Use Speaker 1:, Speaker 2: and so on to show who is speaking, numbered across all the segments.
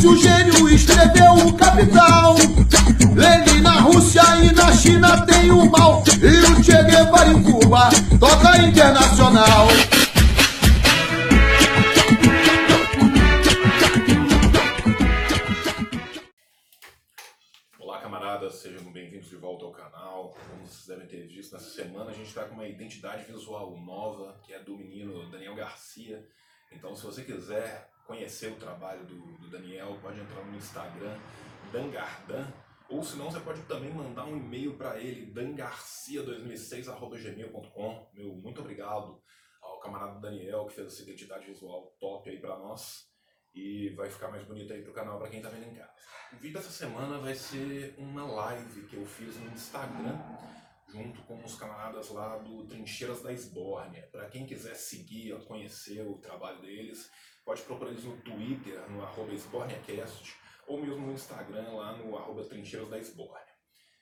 Speaker 1: Márcio Gênio escreveu o Capital. Lenin na Rússia e na China tem o mal. E o Che Guevara em Cuba toca internacional.
Speaker 2: Olá, camaradas, sejam bem-vindos de volta ao canal. Como vocês devem ter visto, nessa semana a gente está com uma identidade visual nova, que é do menino Daniel Garcia. Então, se você quiser conhecer o trabalho do, do Daniel, pode entrar no Instagram, dangardan, ou se não, você pode também mandar um e-mail para ele, dangarcia2006.gmail.com. Meu muito obrigado ao camarada Daniel, que fez essa identidade visual top aí para nós. E vai ficar mais bonito aí pro canal para quem tá vendo em casa. O vídeo dessa semana vai ser uma live que eu fiz no Instagram junto com os camaradas lá do Trincheiras da Esbórnia. Para quem quiser seguir, conhecer o trabalho deles, pode procurar eles no Twitter, no arroba ou mesmo no Instagram, lá no arroba Trincheiras da Esbórnia.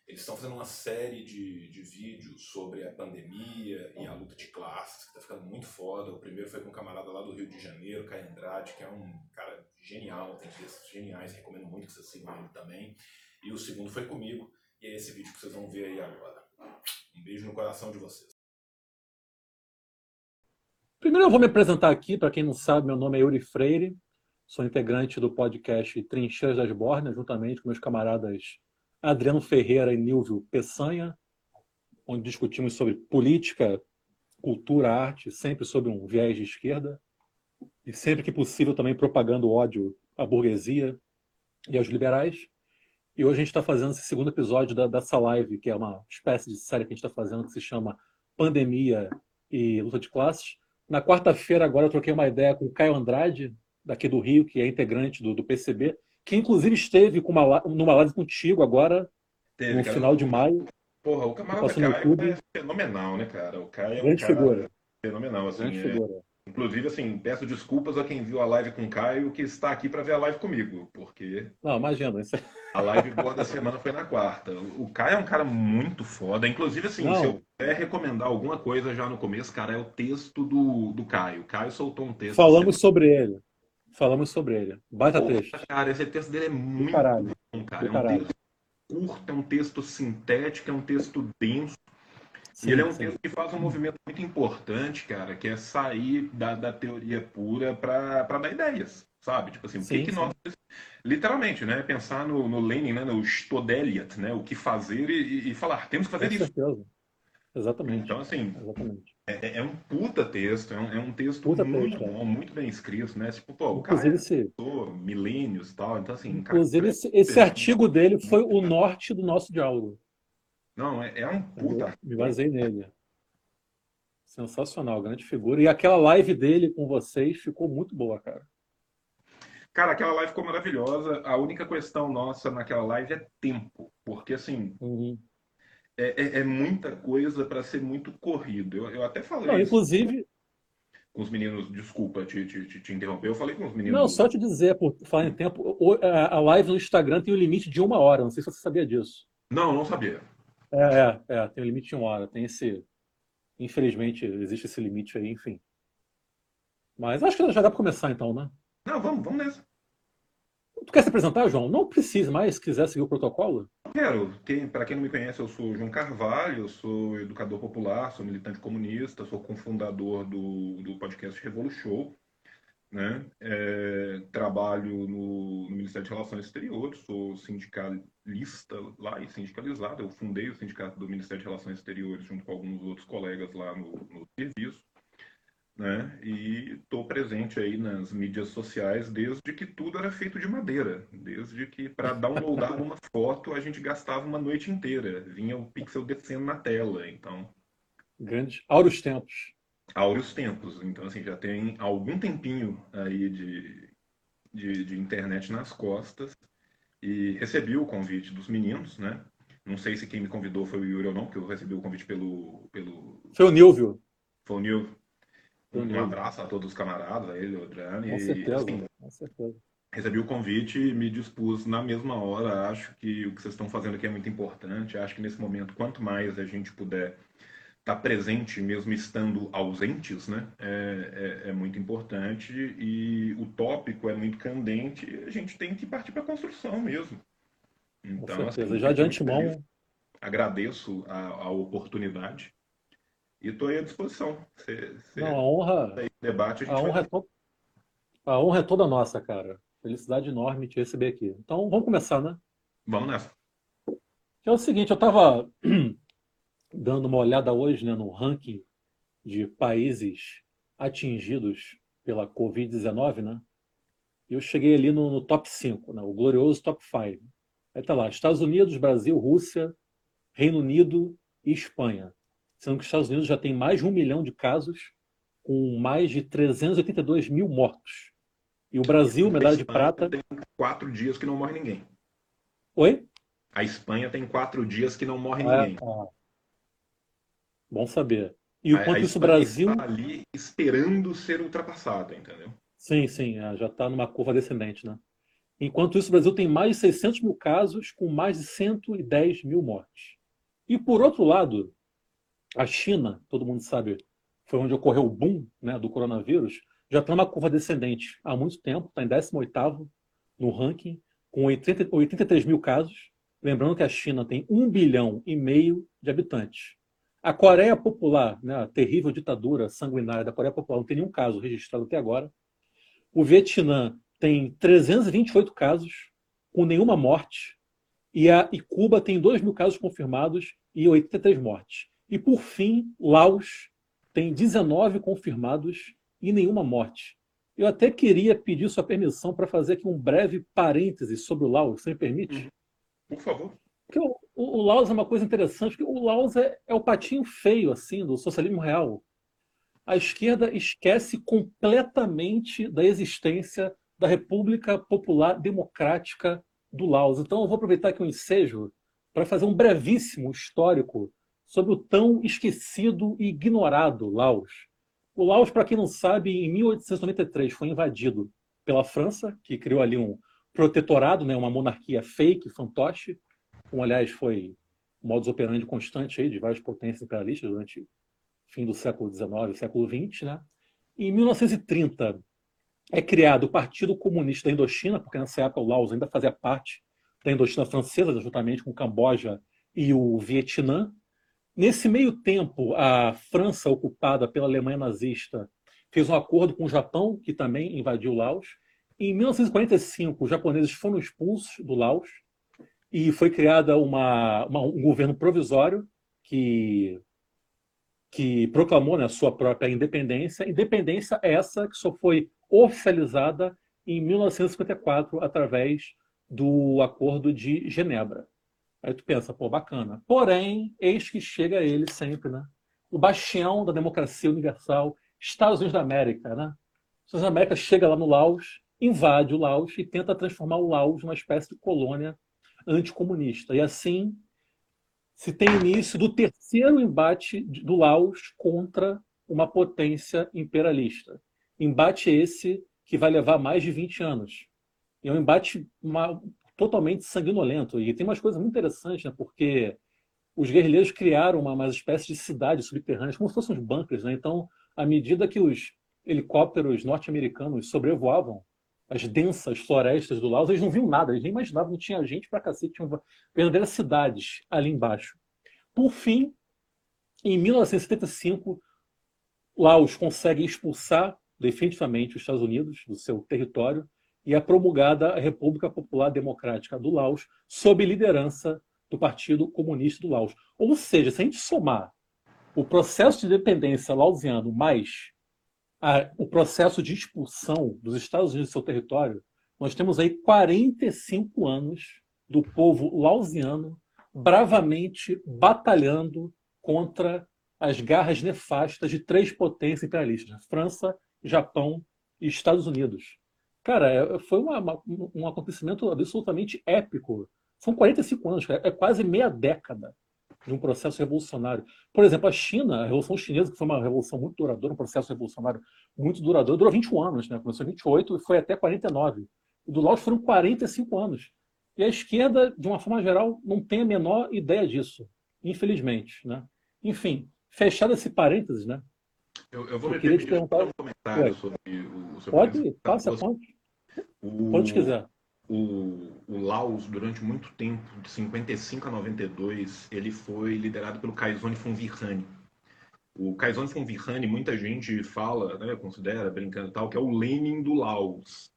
Speaker 2: Eles estão fazendo uma série de, de vídeos sobre a pandemia e a luta de classes, que está ficando muito foda. O primeiro foi com um camarada lá do Rio de Janeiro, Caio Andrade, que é um cara genial, tem textos geniais, recomendo muito que vocês sigam ele também. E o segundo foi comigo, e é esse vídeo que vocês vão ver aí agora. Um beijo no coração de vocês.
Speaker 3: Primeiro eu vou me apresentar aqui, para quem não sabe, meu nome é Yuri Freire, sou integrante do podcast Trincheiras das Bornas, juntamente com meus camaradas Adriano Ferreira e Nilvio Peçanha, onde discutimos sobre política, cultura, arte, sempre sob um viés de esquerda, e sempre que possível também propagando ódio à burguesia e aos liberais. E hoje a gente está fazendo esse segundo episódio da, dessa live, que é uma espécie de série que a gente está fazendo, que se chama Pandemia e Luta de Classes. Na quarta-feira, agora, eu troquei uma ideia com o Caio Andrade, daqui do Rio, que é integrante do, do PCB, que inclusive esteve com uma, numa live contigo agora, Teve, no cara. final de maio.
Speaker 2: Porra, o camarada Caio é fenomenal, né, cara? O Caio é um cara
Speaker 3: figura.
Speaker 2: fenomenal, assim.
Speaker 3: Grande
Speaker 2: é...
Speaker 3: figura.
Speaker 2: Inclusive, assim, peço desculpas a quem viu a live com o Caio, que está aqui para ver a live comigo, porque...
Speaker 3: Não, imagina. Isso...
Speaker 2: A live boa da semana foi na quarta. O Caio é um cara muito foda. Inclusive, assim, Não. se eu puder recomendar alguma coisa já no começo, cara, é o texto do, do Caio. O Caio soltou um texto.
Speaker 3: Falamos sobre ele. Falamos sobre ele. Baita Poxa, texto.
Speaker 2: Cara, esse texto dele é muito
Speaker 3: caralho.
Speaker 2: bom, cara. É um texto curto, é um texto sintético, é um texto denso. Sim, e ele é um sim. texto que faz um movimento muito importante, cara, que é sair da, da teoria pura para dar ideias, sabe? Tipo assim, o que, que nós. Literalmente, né? Pensar no, no Lenin, né? no Stodeliat, né? O que fazer e, e falar, temos que fazer Com isso.
Speaker 3: Certeza. Exatamente.
Speaker 2: Então, assim,
Speaker 3: Exatamente.
Speaker 2: É, é, um puta texto, é um, é um texto
Speaker 3: puta
Speaker 2: muito
Speaker 3: texto,
Speaker 2: bom, muito bem escrito, né? Tipo, pô, o cara
Speaker 3: esse...
Speaker 2: milênios e tal, então assim...
Speaker 3: Inclusive, cara, esse, esse artigo dele foi o norte do nosso diálogo.
Speaker 2: Não, é, é um puta...
Speaker 3: Me basei nele. Sensacional, grande figura. E aquela live dele com vocês ficou muito boa, cara.
Speaker 2: Cara, aquela live ficou maravilhosa. A única questão nossa naquela live é tempo. Porque, assim,
Speaker 3: uhum
Speaker 2: é, é, é muita coisa para ser muito corrido. Eu, eu até falei.
Speaker 3: Não, inclusive.
Speaker 2: Com os meninos, desculpa te, te, te, interromper, eu falei com os meninos.
Speaker 3: Não, só te dizer, por falar em tempo, a live no Instagram tem um limite de uma hora. Não sei se você sabia disso.
Speaker 2: Não, não sabia.
Speaker 3: É, é, é tem um limite de uma hora. Tem esse. Infelizmente, existe esse limite aí, enfim. Mas acho que já dá para começar então, né?
Speaker 2: Não, vamos, vamos nessa.
Speaker 3: Tu quer se apresentar, João? Não precisa mais, se quiser seguir o protocolo.
Speaker 2: Quero. Para quem não me conhece, eu sou João Carvalho, eu sou educador popular, sou militante comunista, sou cofundador do, do podcast Revolu Show. Né? É, trabalho no, no, Ministério de Relações Exteriores, sou sindicalista lá e sindicalizado. Eu fundei o Sindicato do Ministério de Relações Exteriores junto com alguns outros colegas lá no, no serviço né? E estou presente aí nas mídias sociais desde que tudo era feito de madeira, desde que para downloadar uma foto a gente gastava uma noite inteira, vinha o pixel descendo na tela, então.
Speaker 3: Grandes, áureos tempos.
Speaker 2: Áureos tempos, então assim já tem algum tempinho aí de, de, de internet nas costas e recebi o convite dos meninos, né? Não sei se quem me convidou foi o Yuri ou não, porque eu recebi o convite pelo. pelo...
Speaker 3: Foi o Nilvio.
Speaker 2: Foi o Nilvio. Um abraço a todos os camaradas, a ele, o Adriano.
Speaker 3: Com certeza, assim, com certeza.
Speaker 2: Recebi o convite e me dispus na mesma hora. Acho que o que vocês estão fazendo aqui é muito importante. Acho que nesse momento, quanto mais a gente puder
Speaker 4: tá presente mesmo estando ausentes, né? É, é, é, muito importante e o tópico é muito candente. A gente tem que partir para a construção mesmo.
Speaker 3: Então, Com certeza. Assim, Já de antemão.
Speaker 4: Agradeço a, a oportunidade e estou à disposição.
Speaker 3: Cê, cê Não, a honra.
Speaker 4: Debate,
Speaker 3: a, a honra, é to... a honra é toda nossa, cara. Felicidade enorme te receber aqui. Então, vamos começar, né?
Speaker 4: Vamos nessa.
Speaker 3: é o seguinte, eu estava dando uma olhada hoje né, no ranking de países atingidos pela Covid-19, né? Eu cheguei ali no, no top 5, né, o glorioso top 5. Aí tá lá, Estados Unidos, Brasil, Rússia, Reino Unido e Espanha. Sendo que os Estados Unidos já tem mais de um milhão de casos, com mais de 382 mil mortos. E o Brasil, medalha de prata.
Speaker 4: Tem quatro dias que não morre ninguém.
Speaker 3: Oi?
Speaker 4: A Espanha tem quatro dias que não morre ah, ninguém.
Speaker 3: Ah. Bom saber. E o quanto isso o Brasil.
Speaker 4: Está ali esperando ser ultrapassado, entendeu?
Speaker 3: Sim, sim, é, já está numa curva descendente, né? Enquanto isso, o Brasil tem mais de 600 mil casos, com mais de 110 mil mortes. E, por outro lado, a China, todo mundo sabe, foi onde ocorreu o boom né, do coronavírus, já está numa curva descendente há muito tempo, está em 18º no ranking, com 80, 83 mil casos. Lembrando que a China tem 1 bilhão e meio de habitantes. A Coreia Popular, né, a terrível ditadura sanguinária da Coreia Popular, não tem nenhum caso registrado até agora. O Vietnã tem 328 casos, com nenhuma morte. E, a, e Cuba tem 2 mil casos confirmados e 83 mortes. E, por fim, Laos tem 19 confirmados e nenhuma morte. Eu até queria pedir sua permissão para fazer aqui um breve parêntese sobre o Laos, se me permite?
Speaker 4: Por favor.
Speaker 3: Porque o, o Laos é uma coisa interessante, porque o Laos é, é o patinho feio assim do socialismo real. A esquerda esquece completamente da existência da República Popular Democrática do Laos. Então, eu vou aproveitar aqui o um ensejo para fazer um brevíssimo histórico sobre o tão esquecido e ignorado Laos. O Laos, para quem não sabe, em 1893 foi invadido pela França, que criou ali um protetorado, né, uma monarquia fake, fantoche, como aliás foi o modus operandi constante aí de várias potências imperialistas durante o fim do século XIX século XX. Né? Em 1930 é criado o Partido Comunista da Indochina, porque nessa época o Laos ainda fazia parte da Indochina francesa, juntamente com o Camboja e o Vietnã. Nesse meio tempo, a França, ocupada pela Alemanha nazista, fez um acordo com o Japão, que também invadiu o Laos. Em 1945, os japoneses foram expulsos do Laos e foi criada uma, uma um governo provisório que, que proclamou né, sua própria independência. Independência essa que só foi oficializada em 1954 através do Acordo de Genebra. Aí tu pensa, pô, bacana. Porém, eis que chega ele sempre, né? O bastião da democracia universal, Estados Unidos da América, né? Estados Unidos da América chega lá no Laos, invade o Laos e tenta transformar o Laos numa espécie de colônia anticomunista. E assim se tem início do terceiro embate do Laos contra uma potência imperialista. Embate esse que vai levar mais de 20 anos. É um embate uma, totalmente sanguinolento. E tem umas coisas muito interessantes, né? porque os guerrilheiros criaram uma, uma espécie de cidade subterrânea, como se fossem uns bunkers. Né? Então, à medida que os helicópteros norte-americanos sobrevoavam as densas florestas do Laos, eles não viam nada, eles nem imaginavam que tinha gente para cacete, tinha verdadeiras cidades ali embaixo. Por fim, em 1975, Laos consegue expulsar definitivamente os Estados Unidos do seu território e é promulgada a República Popular Democrática do Laos, sob liderança do Partido Comunista do Laos. Ou seja, se a gente somar o processo de independência lausiano mais a, o processo de expulsão dos Estados Unidos do seu território, nós temos aí 45 anos do povo lausiano bravamente batalhando contra as garras nefastas de três potências imperialistas: França, Japão e Estados Unidos. Cara, é, foi uma, uma, um acontecimento absolutamente épico. São 45 anos, é quase meia década de um processo revolucionário. Por exemplo, a China, a Revolução Chinesa, que foi uma revolução muito duradoura, um processo revolucionário muito duradouro, durou 21 anos, né? começou em 28 e foi até 49. O do Laos foram 45 anos. E a esquerda, de uma forma geral, não tem a menor ideia disso, infelizmente. Né? Enfim, fechado esse parênteses, né?
Speaker 2: Eu, eu vou
Speaker 3: Eu
Speaker 2: me
Speaker 3: queria te perguntar-
Speaker 2: um comentário sobre o, o seu
Speaker 3: Pode, passa, ponte.
Speaker 2: O-
Speaker 3: Quando quiser.
Speaker 2: O, o Laos, durante muito tempo, de 55 a 92, ele foi liderado pelo Kaizone Fonvirhani. O Kaizone Fonvirhani, muita gente fala, né, considera, brincando e tal, que é o Lenin do Laos.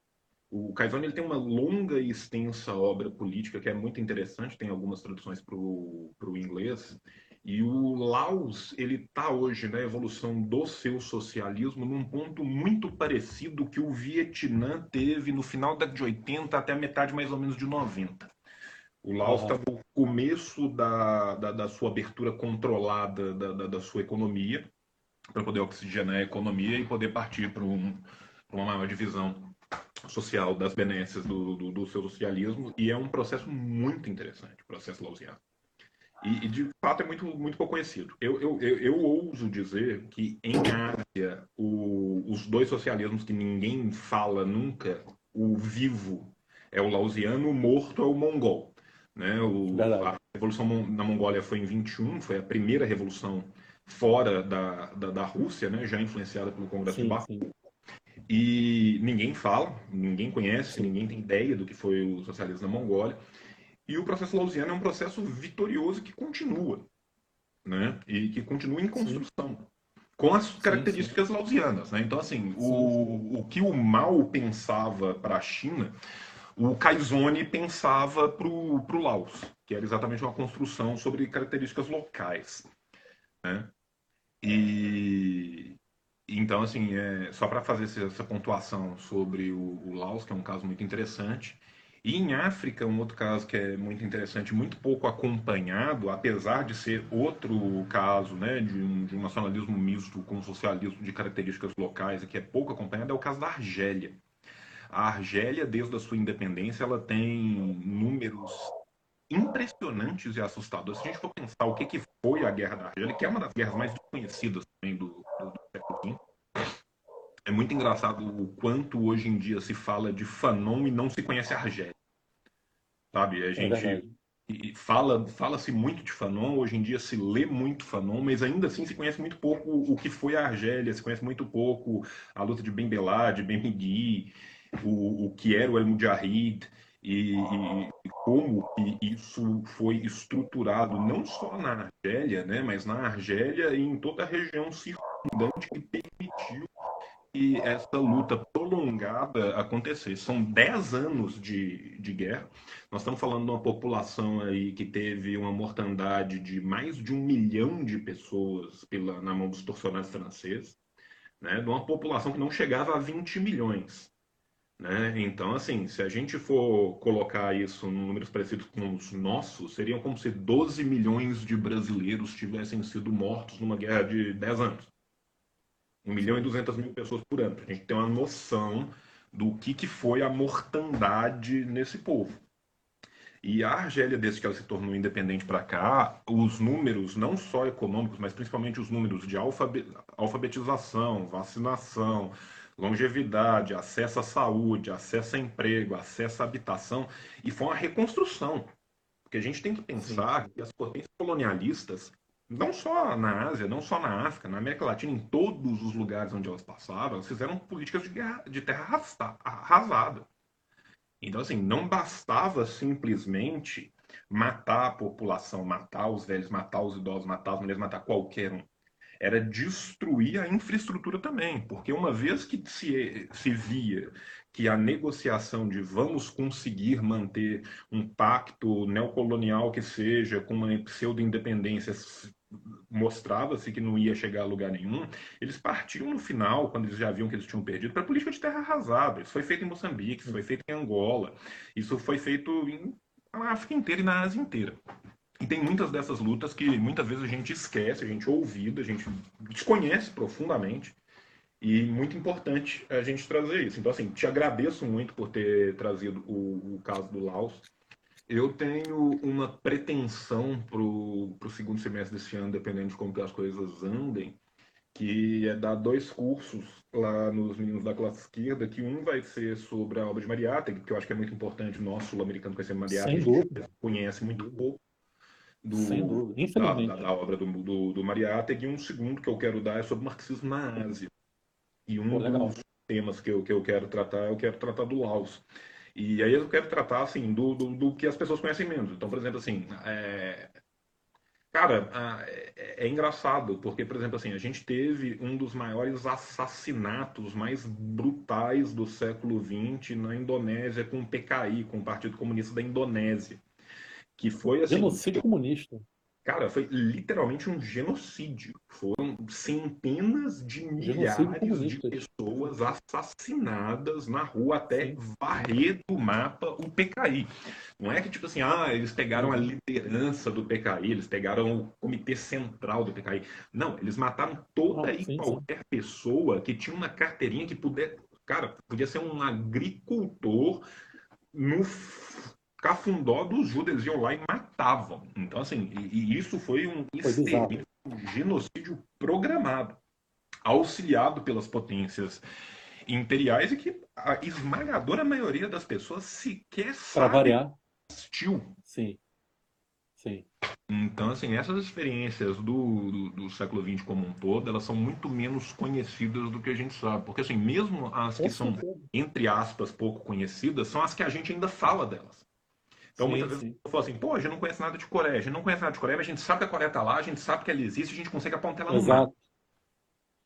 Speaker 2: O Kaizone ele tem uma longa e extensa obra política que é muito interessante, tem algumas traduções para o inglês. E o Laos, ele está hoje na evolução do seu socialismo num ponto muito parecido que o Vietnã teve no final da década de 80 até a metade mais ou menos de 90. O Laos
Speaker 3: Aham.
Speaker 2: está no começo da, da, da sua abertura controlada da, da, da sua economia, para poder oxigenar a economia e poder partir para um, uma maior divisão social das benécias do, do, do seu socialismo. E é um processo muito interessante, o processo lausiano. E, e, de fato é muito, muito pouco conhecido. Eu, eu, eu, eu ouso dizer que em Ásia, o, os dois socialismos que ninguém fala nunca, o vivo é o lausiano, o morto é o mongol. Né? O, a revolução na Mongólia foi em 21, foi a primeira revolução fora da, da, da Rússia, né? já influenciada pelo Congresso de
Speaker 3: Sim,
Speaker 2: Baku.
Speaker 3: sim.
Speaker 2: E ninguém fala, ninguém conhece, ninguém tem ideia do que foi o socialismo na Mongólia. E o processo lausiano é um processo vitorioso que continua, né? E que continua em construção, com as características lausianas, né? Então, assim, o, o que o Mao pensava para a China, o Kaizone pensava para o Laos, que era exatamente uma construção sobre características locais, né? E então, assim, é, só para fazer essa, essa pontuação sobre o, o Laos, que é um caso muito interessante. E em África, um outro caso que é muito interessante, muito pouco acompanhado, apesar de ser outro caso né, de, um, de um nacionalismo misto com socialismo de características locais e que é pouco acompanhado, é o caso da Argélia. A Argélia, desde a sua independência, ela tem números impressionantes e assustadores. Se a gente for pensar o que, que foi a Guerra da Argélia, que é uma das guerras mais desconhecidas também do, do, do século XX, é muito engraçado o quanto hoje em dia se fala de Fanon e não se conhece a Argélia. Sabe? A
Speaker 3: É
Speaker 2: gente e fala fala-se muito de Fanon, hoje em dia se lê muito Fanon, mas ainda assim se conhece muito pouco o que foi a Argélia, se conhece muito pouco a luta de Ben Bella, de Ben Migui, o, o que era o El Mujahid e, e- como isso foi estruturado não só na Argélia, né, mas na Argélia e em toda a região circundante que permitiu que essa luta prolongada acontecesse. São 10 anos de, de guerra. Nós estamos falando de uma população aí que teve uma mortandade de mais de um milhão de pessoas pela, na mão dos torcionários franceses, né? de uma população que não chegava a 20 milhões. Né? Então, assim, se a gente for colocar isso em números parecidos com os nossos, seriam como se 12 milhões de brasileiros tivessem sido mortos numa guerra de 10 anos. 1 milhão e 200 mil pessoas por ano. Pra gente ter uma noção do que, que foi a mortandade nesse povo. E a Argélia, desde que ela se tornou independente para cá, os números, não só econômicos, mas principalmente os números de alfabe- alfabetização, vacinação, longevidade, acesso à saúde, acesso a emprego, acesso à habitação, e foi uma reconstrução. Porque a gente tem que pensar que as potências colonialistas, não só na Ásia, não só na África, na América Latina, em todos os lugares onde elas passaram, elas fizeram políticas de, guerra- de terra arrasada. Então, assim, não bastava simplesmente matar a população, matar os velhos, matar os idosos, matar as mulheres, matar qualquer um. Era destruir a infraestrutura também, porque uma vez que se, se via que a negociação de vamos conseguir manter um pacto neocolonial que seja, com uma pseudo-independência, mostrava-se que não ia chegar a lugar nenhum, eles partiam no final, quando eles já viam que eles tinham perdido, para a política de terra arrasada. Isso foi feito em Moçambique, isso foi feito em Angola, isso foi feito em, na África inteira e na Ásia inteira. E tem muitas dessas lutas que muitas vezes a gente esquece, a gente ouvida, a gente desconhece profundamente. E muito importante a gente trazer isso. Então, assim, te agradeço muito por ter trazido o, o caso do Laos. Eu tenho uma pretensão para o segundo semestre desse ano, dependendo de como que as coisas andem, que é dar dois cursos lá nos meninos da classe esquerda, que um vai ser sobre a obra de Mariátegui, que eu acho que é muito importante o nosso sul-americano conhecer Mariátegui,
Speaker 3: Sem dúvida.
Speaker 2: conhece muito pouco. do,
Speaker 3: Sem dúvida,
Speaker 2: da,
Speaker 3: infelizmente.
Speaker 2: da- da obra do, do, do Mariátegui. E um segundo que eu quero dar é sobre o marxismo na Ásia. E um
Speaker 3: Pô, legal.
Speaker 2: dos temas que eu, que eu quero tratar, eu quero tratar do Laos. E aí eu quero tratar, assim, do, do, do que as pessoas conhecem menos. Então, por exemplo, assim, é, Cara, é, é engraçado, porque, por exemplo, assim, a gente teve um dos maiores assassinatos mais brutais do século XX na Indonésia com o PKI, com o Partido Comunista da Indonésia. Que foi assim.
Speaker 3: Genocídio comunista.
Speaker 2: Cara, foi literalmente um genocídio. Foram centenas de milhares de pessoas assassinadas na rua até varrer do mapa o PKI. Não é que, tipo assim, ah, eles pegaram a liderança do PKI, eles pegaram o comitê central do PKI. Não, eles mataram toda
Speaker 3: Ah,
Speaker 2: e
Speaker 3: sim, sim.
Speaker 2: qualquer pessoa que tinha uma carteirinha que puder. Cara, podia ser um agricultor no cafundó dos judeus, eles iam lá e matavam. Então, assim, e, e isso foi um extermínio, um genocídio programado, auxiliado pelas potências imperiais e que a esmagadora maioria das pessoas sequer sabe
Speaker 3: variar,
Speaker 2: existiu.
Speaker 3: sim. Sim.
Speaker 2: Então, assim, essas experiências do, do, do século XX como um todo, elas são muito menos conhecidas do que a gente sabe. Porque, assim, mesmo as que são, entre aspas, pouco conhecidas, são as que a gente ainda fala delas. Então,
Speaker 3: Sim,
Speaker 2: muitas vezes
Speaker 3: sim.
Speaker 2: eu falo assim, pô, a gente não conhece nada de Coreia, a gente não conhece nada de Coreia, mas a gente sabe que a Coreia está lá, a gente sabe que ela existe, a gente consegue apontar ela no mapa.
Speaker 3: Exato.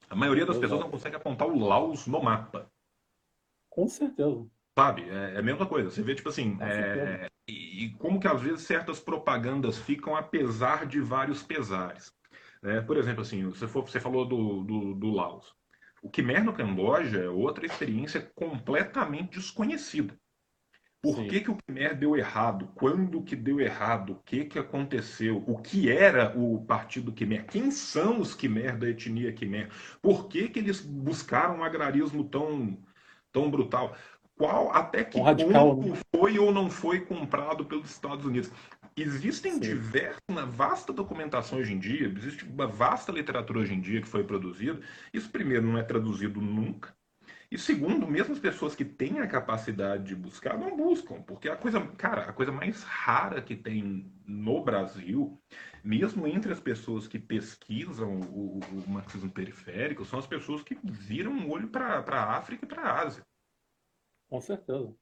Speaker 2: A maioria das
Speaker 3: Exato.
Speaker 2: pessoas não consegue apontar o Laos no mapa.
Speaker 3: Com certeza.
Speaker 2: Sabe? É, é a mesma coisa. Você vê, tipo assim, é, e, e como que às vezes certas propagandas ficam apesar de vários pesares. né? Por exemplo, assim, você, for, você falou do, do, do Laos. O Khmer no Camboja é outra experiência completamente desconhecida. Por
Speaker 3: Sim.
Speaker 2: que, que o Khmer deu errado? Quando que deu errado? O que, que aconteceu? O que era o Partido Khmer? Quem são os Khmer da etnia Khmer? Por que, que eles buscaram um agrarismo tão, tão brutal? Qual, até que
Speaker 3: radical,
Speaker 2: ponto
Speaker 3: né?
Speaker 2: foi ou não foi comprado pelos Estados Unidos? Existem
Speaker 3: Sim.
Speaker 2: diversas, uma vasta documentação hoje em dia, existe uma vasta literatura hoje em dia que foi produzida. Isso, primeiro, não é traduzido nunca. E segundo, mesmo as pessoas que têm a capacidade de buscar, não buscam, porque a coisa, cara, a coisa mais rara que tem no Brasil, mesmo entre as pessoas que pesquisam o, o marxismo periférico, são as pessoas que viram o olho para a África e para a Ásia
Speaker 3: Com certeza.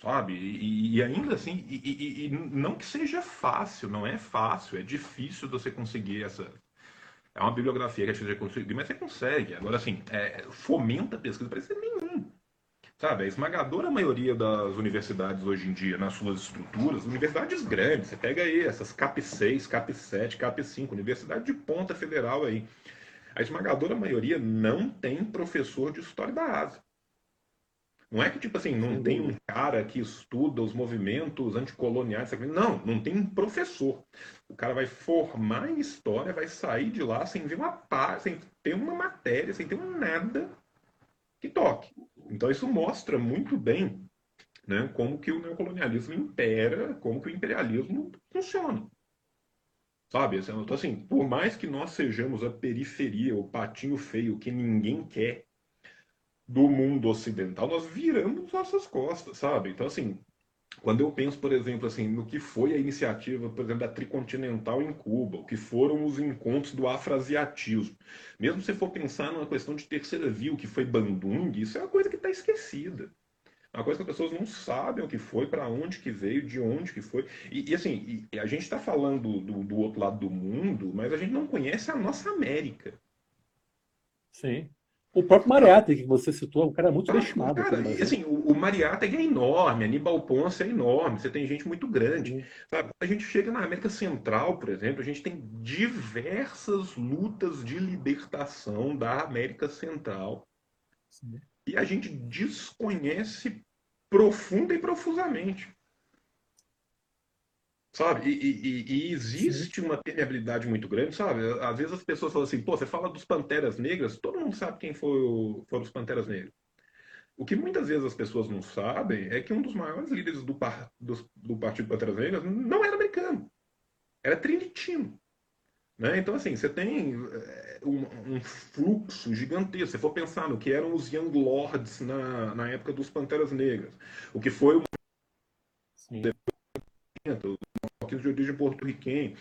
Speaker 2: sabe? E, e ainda assim, e, e- e não que seja fácil, não é fácil, é difícil você conseguir essa. É uma bibliografia que a gente conseguir, mas você consegue. Agora, assim, é, fomenta a pesquisa para nenhum. Sabe, a esmagadora maioria das universidades hoje em dia, nas suas estruturas, universidades grandes, você pega aí essas CAP 6, CAP 7, CAP 5, universidade de ponta federal aí. A esmagadora maioria não tem professor de história da Ásia. Não é que, tipo assim, não tem um cara que estuda os movimentos anticoloniais. Não, não tem um professor. O cara vai formar em história, vai sair de lá sem ver uma pá, sem ter uma matéria, sem ter um nada que toque. Então isso mostra muito bem né, como que o neocolonialismo impera, como que o imperialismo funciona. Sabe? Então, assim, por mais que nós sejamos a periferia, o patinho feio que ninguém quer do mundo ocidental, nós viramos nossas costas, sabe? Então, assim, quando eu penso, por exemplo, assim, no que foi a iniciativa, por exemplo, da Tricontinental em Cuba, o que foram os encontros do afrasiatismo, mesmo se for pensar numa questão de terceira via, o que foi Bandung, isso é uma coisa que está esquecida. Uma coisa que as pessoas não sabem o que foi, para onde que veio, de onde que foi. E, e, assim, e a gente está falando do, do outro lado do mundo, mas a gente não conhece a nossa América.
Speaker 3: Sim. O próprio Mariátegui, que você citou, é um cara muito
Speaker 2: Ah,
Speaker 3: subestimado aqui
Speaker 2: cara, assim, o, o Mariátegui é enorme, Aníbal Ponce é enorme, você tem gente muito grande. Sabe? A gente chega na América Central, por exemplo, a gente tem diversas lutas de libertação da América Central
Speaker 3: Sim.
Speaker 2: e a gente desconhece profunda e profusamente. Sabe? E, e- e- existe uma permeabilidade muito grande, sabe? Às vezes as pessoas falam assim, pô, você fala dos Panteras Negras, todo mundo sabe quem foi o- foram os Panteras Negras. O que muitas vezes as pessoas não sabem é que um dos maiores líderes do, par- dos- do Partido Panteras Negras não era americano, era trinitino. Né? Então, assim, você tem é, um, um fluxo gigantesco. Se for pensar no que eram os Young Lords na, na época dos Panteras Negras, o que foi o
Speaker 3: Sim.
Speaker 2: Os marroquinos de origem porto-riquenha.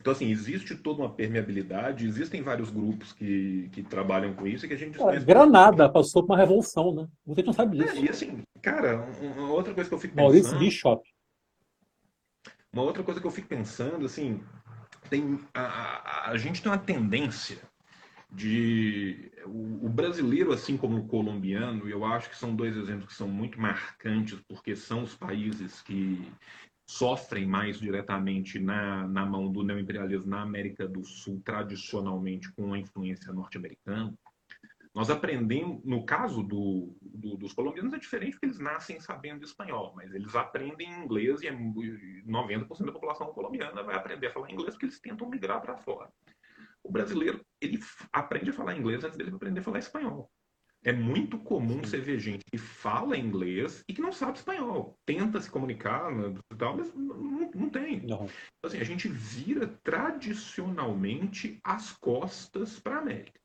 Speaker 2: Então, assim, existe toda uma permeabilidade, existem vários grupos que, que trabalham com isso e que a gente
Speaker 3: desconhece. Granada passou por uma revolução, né? Você não sabe disso.
Speaker 2: É, e assim, cara, uma outra coisa que eu fico
Speaker 3: pensando... Maurício Bishop.
Speaker 2: Uma outra coisa que eu fico pensando, assim, tem, a, a, a gente tem uma tendência de o, o, brasileiro assim como o colombiano eu acho que são dois exemplos que são muito marcantes porque são os países que sofrem mais diretamente na, na mão do neoimperialismo na América do Sul tradicionalmente com a influência norte-americana nós aprendemos, no caso do, do, dos colombianos é diferente porque eles nascem sabendo espanhol, mas eles aprendem inglês e 90% da população colombiana vai aprender a falar inglês porque eles tentam migrar para fora. O brasileiro, ele aprende a falar inglês antes dele aprender a falar espanhol. É muito comum você ver gente que fala inglês e que não sabe espanhol. Tenta se comunicar né, tal, mas não, não tem. Não. Então, assim, a gente vira tradicionalmente as costas para a América.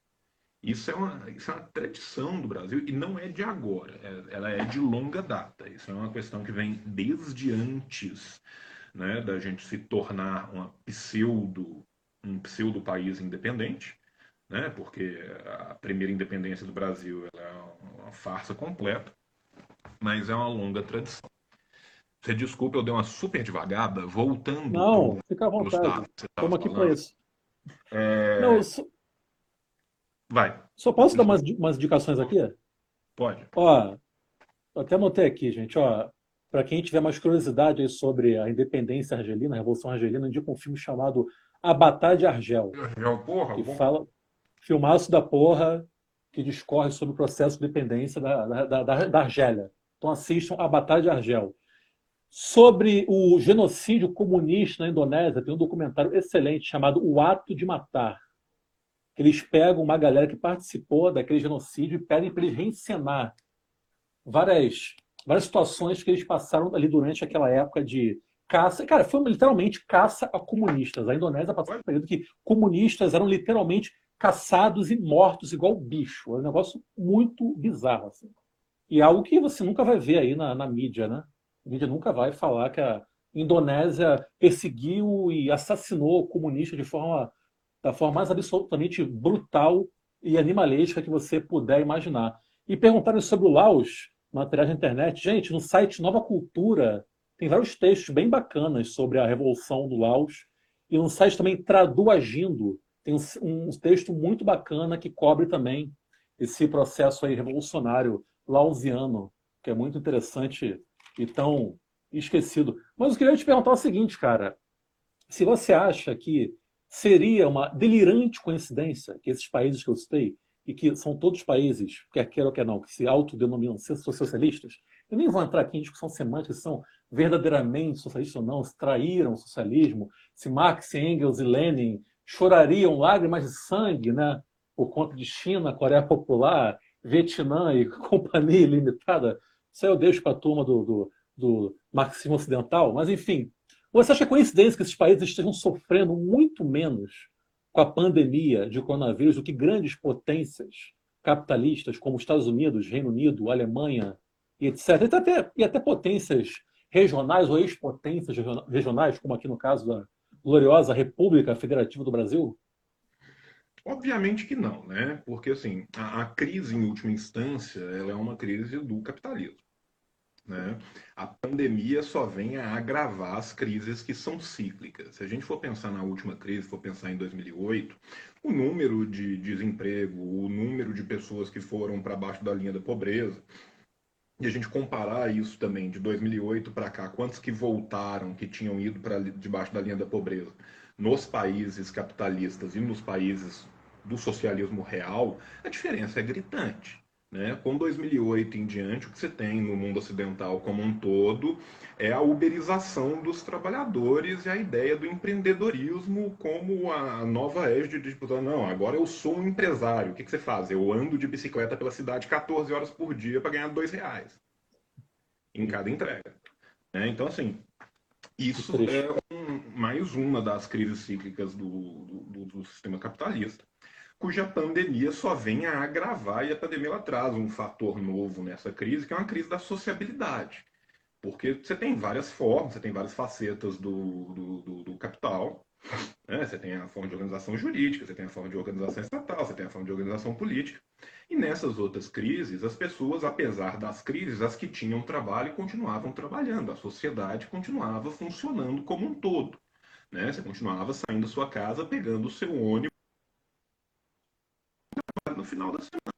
Speaker 2: Isso é, uma, isso é uma tradição do Brasil e não é de agora, é, ela é de longa data. Isso é uma questão que vem desde antes né, da gente se tornar uma pseudo, um pseudo país independente, né, porque a primeira independência do Brasil é uma farsa completa, mas é uma longa tradição. Você desculpa, eu dei uma super devagada, voltando.
Speaker 3: Não, pro, fica à vontade. Estamos aqui para isso. É... Não,
Speaker 2: Vai.
Speaker 3: Só posso dar umas, umas indicações aqui?
Speaker 2: Pode.
Speaker 3: Ó, até anotei aqui, gente, ó. Para quem tiver mais curiosidade sobre a independência argelina, a Revolução Argelina, indica um filme chamado A Batalha de Argel.
Speaker 2: Argel, porra,
Speaker 3: que bom. fala filmaço da porra que discorre sobre o processo de independência da, da, da, da Argélia. Então assistam A Batalha de Argel. Sobre o genocídio comunista na Indonésia, tem um documentário excelente chamado O Ato de Matar eles pegam uma galera que participou daquele genocídio e pedem para eles reencenar várias, várias situações que eles passaram ali durante aquela época de caça. Cara, foi literalmente caça a comunistas. A Indonésia passou um período que comunistas eram literalmente caçados e mortos igual bicho. É um negócio muito bizarro. Assim. E é algo que você nunca vai ver aí na, na mídia, né? A mídia nunca vai falar que a Indonésia perseguiu e assassinou comunistas de forma da forma mais absolutamente brutal e animalesca que você puder imaginar. E perguntaram sobre o Laos, materiais na internet. Gente, no site Nova Cultura tem vários textos bem bacanas sobre a Revolução do Laos. E no site também Tradu Agindo tem um, texto muito bacana que cobre também esse processo aí revolucionário lausiano, que é muito interessante e tão esquecido. Mas eu queria te perguntar o seguinte, cara. Se você acha que seria uma delirante coincidência que esses países que eu citei, e que são todos países, quer queira ou quer não, que se autodenominam socialistas, eu nem vou entrar aqui em discussão semântica se são verdadeiramente socialistas ou não, se traíram o socialismo, se Marx, Engels e Lenin chorariam lágrimas de sangue né, por conta de China, Coreia Popular, Vietnã e Companhia Limitada. Isso deixo para a turma do, do, do marxismo ocidental, mas enfim, você acha coincidência que esses países estejam sofrendo muito menos com a pandemia de coronavírus do que grandes potências capitalistas como Estados Unidos, Reino Unido, Alemanha e etc. E até, e até potências regionais ou ex-potências regionais, como aqui no caso da gloriosa República Federativa do Brasil?
Speaker 2: Obviamente que não, né? Porque assim, a, a crise em última instância, ela é uma crise do capitalismo. Né? A pandemia só vem a agravar as crises que são cíclicas. Se a gente for pensar na última crise, for pensar em 2008, o número de desemprego, o número de pessoas que foram para baixo da linha da pobreza, e a gente comparar isso também de 2008 para cá, quantos que voltaram, que tinham ido para debaixo da linha da pobreza, nos países capitalistas e nos países do socialismo real, a diferença é gritante. Né? Com 2008 em diante, o que você tem no mundo ocidental como um todo é a uberização dos trabalhadores e a ideia do empreendedorismo como a nova égide de tipo, não, agora eu sou um empresário. O que, que você faz? Eu ando de bicicleta pela cidade 14 horas por dia para ganhar dois reais em cada entrega. Né? Então, assim, isso é um, mais uma das crises cíclicas do, do, do sistema capitalista cuja pandemia só vem a agravar e a pandemia ela traz um fator novo nessa crise, que é uma crise da sociabilidade. Porque você tem várias formas, você tem várias facetas do, do, do, do capital. Né? Você tem a forma de organização jurídica, você tem a forma de organização estatal, você tem a forma de organização política. E nessas outras crises, as pessoas, apesar das crises, as que tinham trabalho continuavam trabalhando, a sociedade continuava funcionando como um todo. Né? Você continuava saindo da sua casa, pegando o seu ônibus final da semana.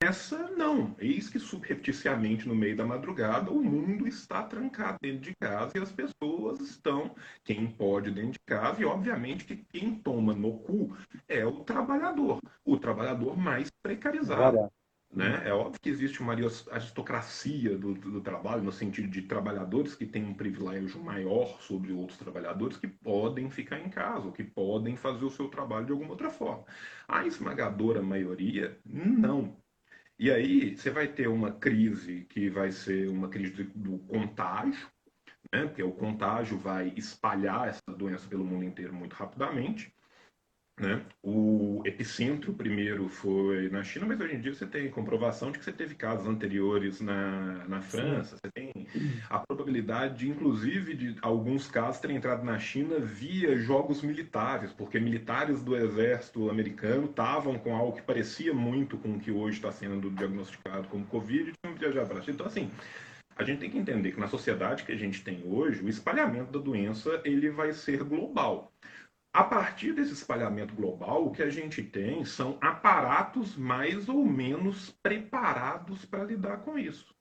Speaker 2: Nessa, não. Eis que subrepticiamente, no meio da madrugada, o mundo está trancado dentro de casa e as pessoas estão, quem pode dentro de casa, e obviamente que quem toma no cu é o trabalhador, o trabalhador mais precarizado. Né? É óbvio que existe uma aristocracia do, do, trabalho, no sentido de trabalhadores que têm um privilégio maior sobre outros trabalhadores que podem ficar em casa, ou que podem fazer o seu trabalho de alguma outra forma. A esmagadora maioria, não. E aí você vai ter uma crise que vai ser uma crise do contágio, né? porque o contágio vai espalhar essa doença pelo mundo inteiro muito rapidamente. Né? O epicentro primeiro foi na China, mas hoje em dia você tem comprovação de que você teve casos anteriores na, na França. Você tem a probabilidade, de, inclusive, de alguns casos terem entrado na China via jogos militares, porque militares do exército americano estavam com algo que parecia muito com o que hoje está sendo diagnosticado como Covid e tinham viajado para a China. Então, assim, a gente tem que entender que na sociedade que a gente tem hoje, o espalhamento da doença ele vai ser global. A partir desse espalhamento global, o que a gente tem são aparatos mais ou menos preparados para lidar com isso.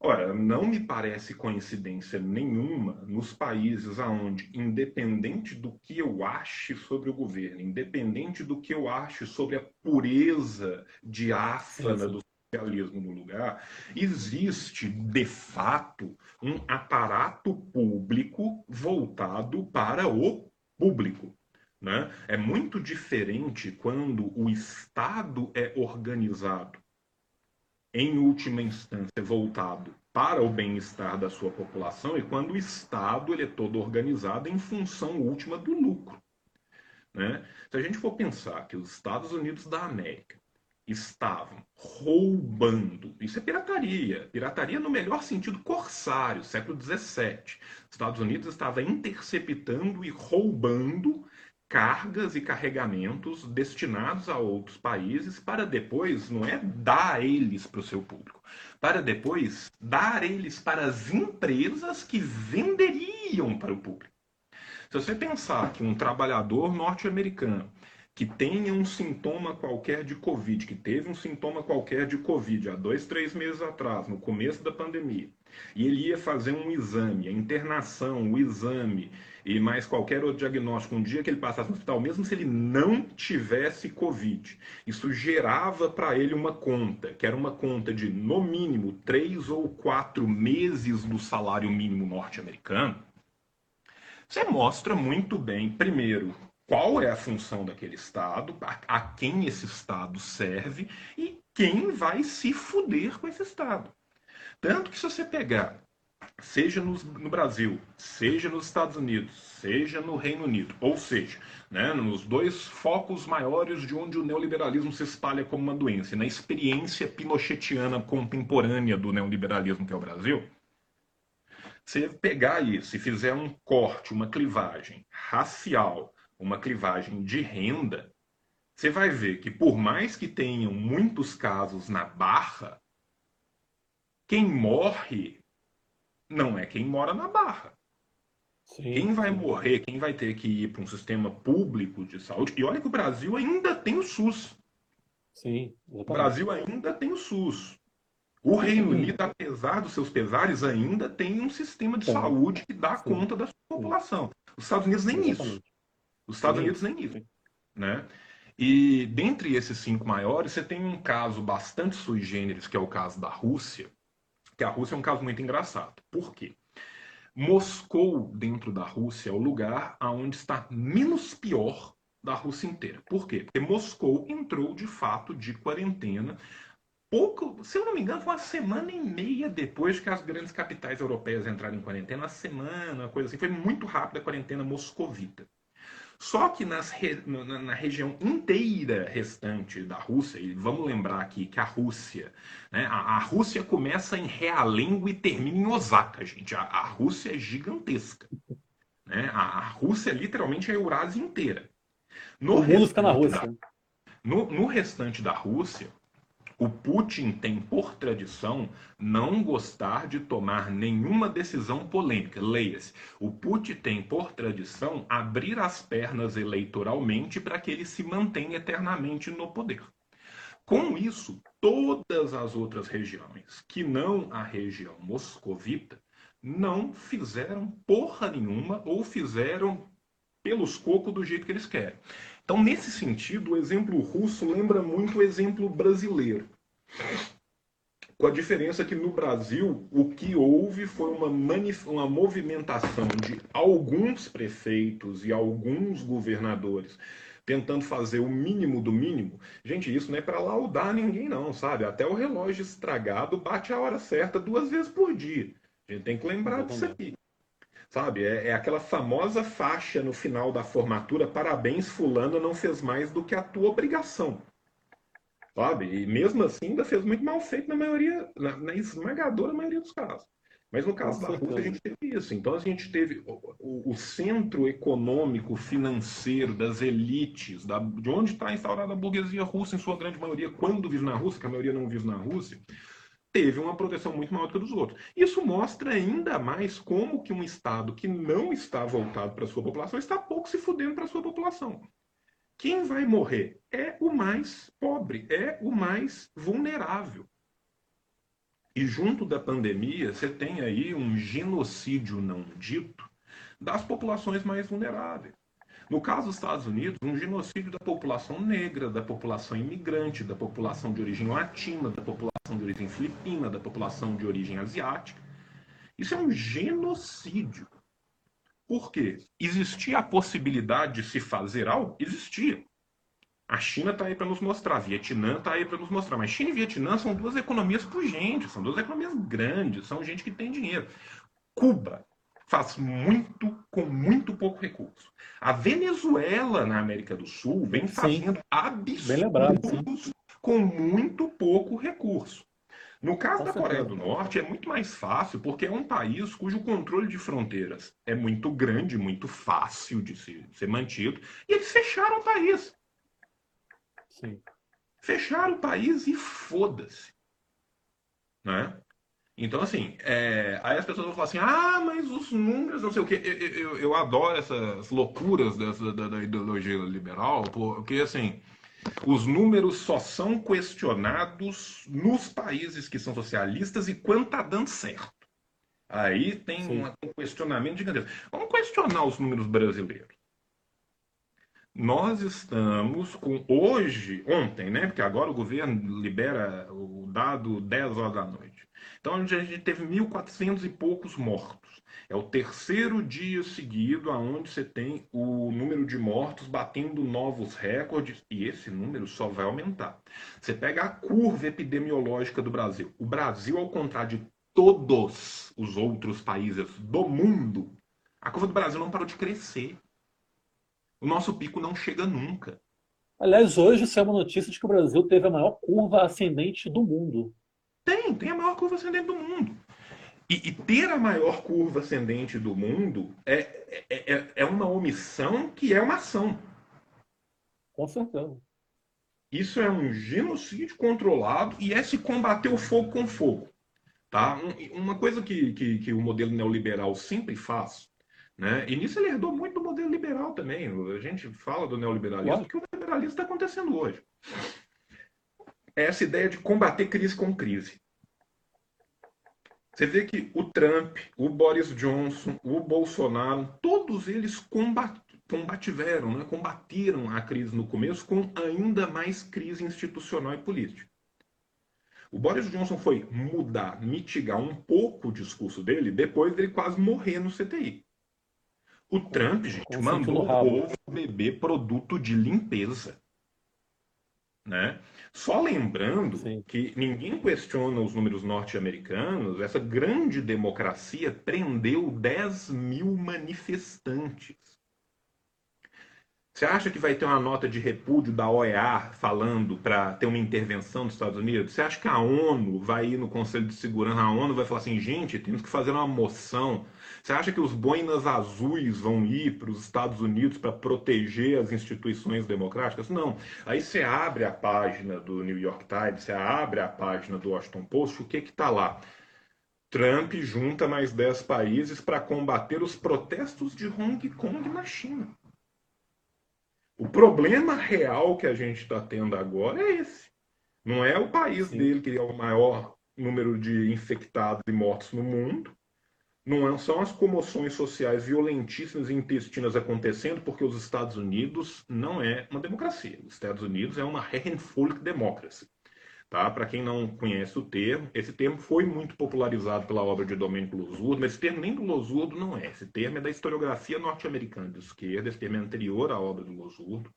Speaker 2: Ora, não me parece coincidência nenhuma nos países aonde, independente do que eu ache sobre o governo, independente do que eu ache sobre a pureza diáfana do socialismo no lugar, existe, de fato, um aparato público voltado para o público. Né? É muito diferente quando o Estado é organizado, em última instância, voltado para o bem-estar da sua população, e quando o Estado ele é todo organizado em função última do lucro. Né? Se a gente for pensar que os Estados Unidos da América estavam roubando. Isso é pirataria. Pirataria no melhor sentido corsário, século XVII. Estados Unidos estava interceptando e roubando cargas e carregamentos destinados a outros países para depois, não é dar eles para o seu público, para depois dar eles para as empresas que venderiam para o público. Se você pensar que um trabalhador norte-americano que tenha um sintoma qualquer de Covid, que teve um sintoma qualquer de Covid há dois, três meses atrás, no começo da pandemia, e ele ia fazer um exame, a internação, o exame e mais qualquer outro diagnóstico, um dia que ele passasse no hospital, mesmo se ele não tivesse Covid, isso gerava para ele uma conta, que era uma conta de, no mínimo, três ou quatro meses do salário mínimo norte-americano. Você mostra muito bem, primeiro, qual é a função daquele Estado, a, quem esse Estado serve e quem vai se fuder com esse Estado. Tanto que se você pegar, seja no, no, Brasil, seja nos Estados Unidos, seja no Reino Unido, ou seja, né, nos dois focos maiores de onde o neoliberalismo se espalha como uma doença, na experiência pinochetiana contemporânea do neoliberalismo que é o Brasil, você pegar isso e fizer um corte, uma clivagem racial, uma clivagem de renda, você vai ver que por mais que tenham muitos casos na barra, quem morre não é quem mora na barra. Sim, quem vai morrer, quem vai ter que ir para um sistema público de saúde. E olha que o Brasil ainda tem o SUS.
Speaker 3: Sim,
Speaker 2: o Brasil ainda tem o SUS. O Reino Unido, apesar dos seus pesares, ainda tem um sistema de Sim. saúde que dá Sim. conta da sua população. Os Estados Unidos nem Exatamente. isso. Os Estados Sim. Unidos nem isso. Né? E dentre esses cinco maiores, você tem um caso bastante sui generis, que é o caso da Rússia, que a Rússia é um caso muito engraçado. Por quê? Moscou, dentro da Rússia, é o lugar onde está menos pior da Rússia inteira. Por quê? Porque Moscou entrou, de fato, de quarentena pouco, se eu não me engano, foi uma semana e meia depois que as grandes capitais europeias entraram em quarentena, uma semana, coisa assim. Foi muito rápida a quarentena moscovita. Só que nas, na, na, região inteira restante da Rússia, e vamos lembrar aqui que a Rússia, né, a, Rússia começa em Realengo e termina em Osaka, gente. A, a Rússia é gigantesca. Né? A, a, Rússia literalmente é a Eurásia inteira.
Speaker 3: No o mundo fica na Rússia. Da,
Speaker 2: no, no restante da Rússia, o Putin tem por tradição não gostar de tomar nenhuma decisão polêmica. Leia-se. O Putin tem por tradição abrir as pernas eleitoralmente para que ele se mantenha eternamente no poder. Com isso, todas as outras regiões, que não a região moscovita, não fizeram porra nenhuma ou fizeram pelos cocos do jeito que eles querem. Então, nesse sentido, o exemplo russo lembra muito o exemplo brasileiro. Com a diferença que no Brasil o que houve foi uma, uma movimentação de alguns prefeitos e alguns governadores tentando fazer o mínimo do mínimo. Gente, isso não é para laudar ninguém, não, sabe? Até o relógio estragado bate a hora certa duas vezes por dia. A gente tem que lembrar disso aqui. Sabe, é, é, aquela famosa faixa no final da formatura: parabéns, Fulano não fez mais do que a tua obrigação. Sabe? E mesmo assim ainda fez muito mal feito na maioria, na, na esmagadora maioria dos casos. Mas no caso da Rússia a gente teve isso. Então a gente teve o, o, centro econômico, financeiro das elites, da, de onde está instaurada a burguesia russa, em sua grande maioria, quando vive na Rússia, que a maioria não vive na Rússia, teve uma proteção muito maior do que a dos outros. Isso mostra ainda mais como que um Estado que não está voltado para a sua população está pouco se fudendo para a sua população. Quem vai morrer é o mais pobre, é o mais vulnerável. E junto da pandemia, você tem aí um genocídio não dito das populações mais vulneráveis. No caso dos Estados Unidos, um genocídio da população negra, da população imigrante, da população de origem latina, da população de origem filipina, da população de origem asiática. Isso é um genocídio. Por quê? Existia a possibilidade de se fazer algo? Existia. A China está aí para nos mostrar, Vietnã está aí para nos mostrar. Mas China e Vietnã são duas economias pujantes, são duas economias grandes, são gente que tem dinheiro. Cuba faz muito com muito pouco recurso. A Venezuela na América do Sul vem fazendo sim. absurdos com muito pouco recurso. No caso da Coreia do Norte, é muito mais fácil, porque é um país cujo controle de fronteiras é muito grande, muito fácil de ser, de ser mantido, e eles fecharam o país.
Speaker 3: Sim.
Speaker 2: Fecharam o país e foda-se. Né? Então, assim, é... aí as pessoas vão falar assim: ah, mas os números, não sei o quê. Eu, eu, eu adoro essas loucuras dessa, da, da, ideologia liberal, porque, assim, os números só são questionados nos países que são socialistas e quando tá dando certo. Aí tem um questionamento gigantesco. Vamos questionar os números brasileiros. Nós estamos com hoje, ontem, né? Porque agora o governo libera o dado 10 horas da noite. Então a gente teve 1.400 e poucos mortos. É o terceiro dia seguido aonde você tem o número de mortos batendo novos recordes e esse número só vai aumentar. Você pega a curva epidemiológica do Brasil. O Brasil, ao contrário de todos os outros países do mundo, a curva do Brasil não parou de crescer. O nosso pico não chega nunca.
Speaker 3: Aliás, hoje é uma notícia de que o Brasil teve a maior curva ascendente do mundo.
Speaker 2: Tem, tem a maior curva ascendente do mundo. E, e ter a maior curva ascendente do mundo é, é, é, é uma omissão que é uma ação.
Speaker 3: Com certeza.
Speaker 2: Isso é um genocídio controlado e é se combater o fogo com fogo. Tá? uma coisa que, que, que o modelo neoliberal sempre faz né? E nisso ele herdou muito do modelo liberal também. A gente fala do neoliberalismo, porque o neoliberalismo está acontecendo hoje. É essa ideia de combater crise com crise. Você vê que o Trump, o Boris Johnson, o Bolsonaro, todos eles combat, combativeram, né? combateram a crise no começo com ainda mais crise institucional e política. O Boris Johnson foi mudar, mitigar um pouco o discurso dele depois dele quase morrer no CTI. O Trump, gente, mandou o povo beber produto de limpeza. Né? Só lembrando Sim. que ninguém questiona os números norte-americanos, essa grande democracia prendeu 10 mil manifestantes. Você acha que vai ter uma nota de repúdio da OEA falando para ter uma intervenção dos Estados Unidos? Você acha que a ONU vai ir no Conselho de Segurança? A ONU vai falar assim, gente, temos que fazer uma moção. Você acha que os boinas azuis vão ir para os Estados Unidos para proteger as instituições democráticas? Não. Aí você abre a página do New York Times, você abre a página do Washington Post, o que que está lá? Trump junta mais 10 países para combater os protestos de Hong Kong na China. O problema real que a gente está tendo agora é esse. Não é o país Sim. dele que é o maior número de infectados e mortos no mundo. Não é, são as comoções sociais violentíssimas e intestinas acontecendo porque os Estados Unidos não é uma democracia. Os Estados Unidos é uma Herrenvolk Democracy. Tá? Para quem não conhece o termo, esse termo foi muito popularizado pela obra de Domênico Losurdo, mas esse termo nem do Losurdo não é. Esse termo é da historiografia norte-americana de esquerda, esse termo é anterior à obra do Losurdo.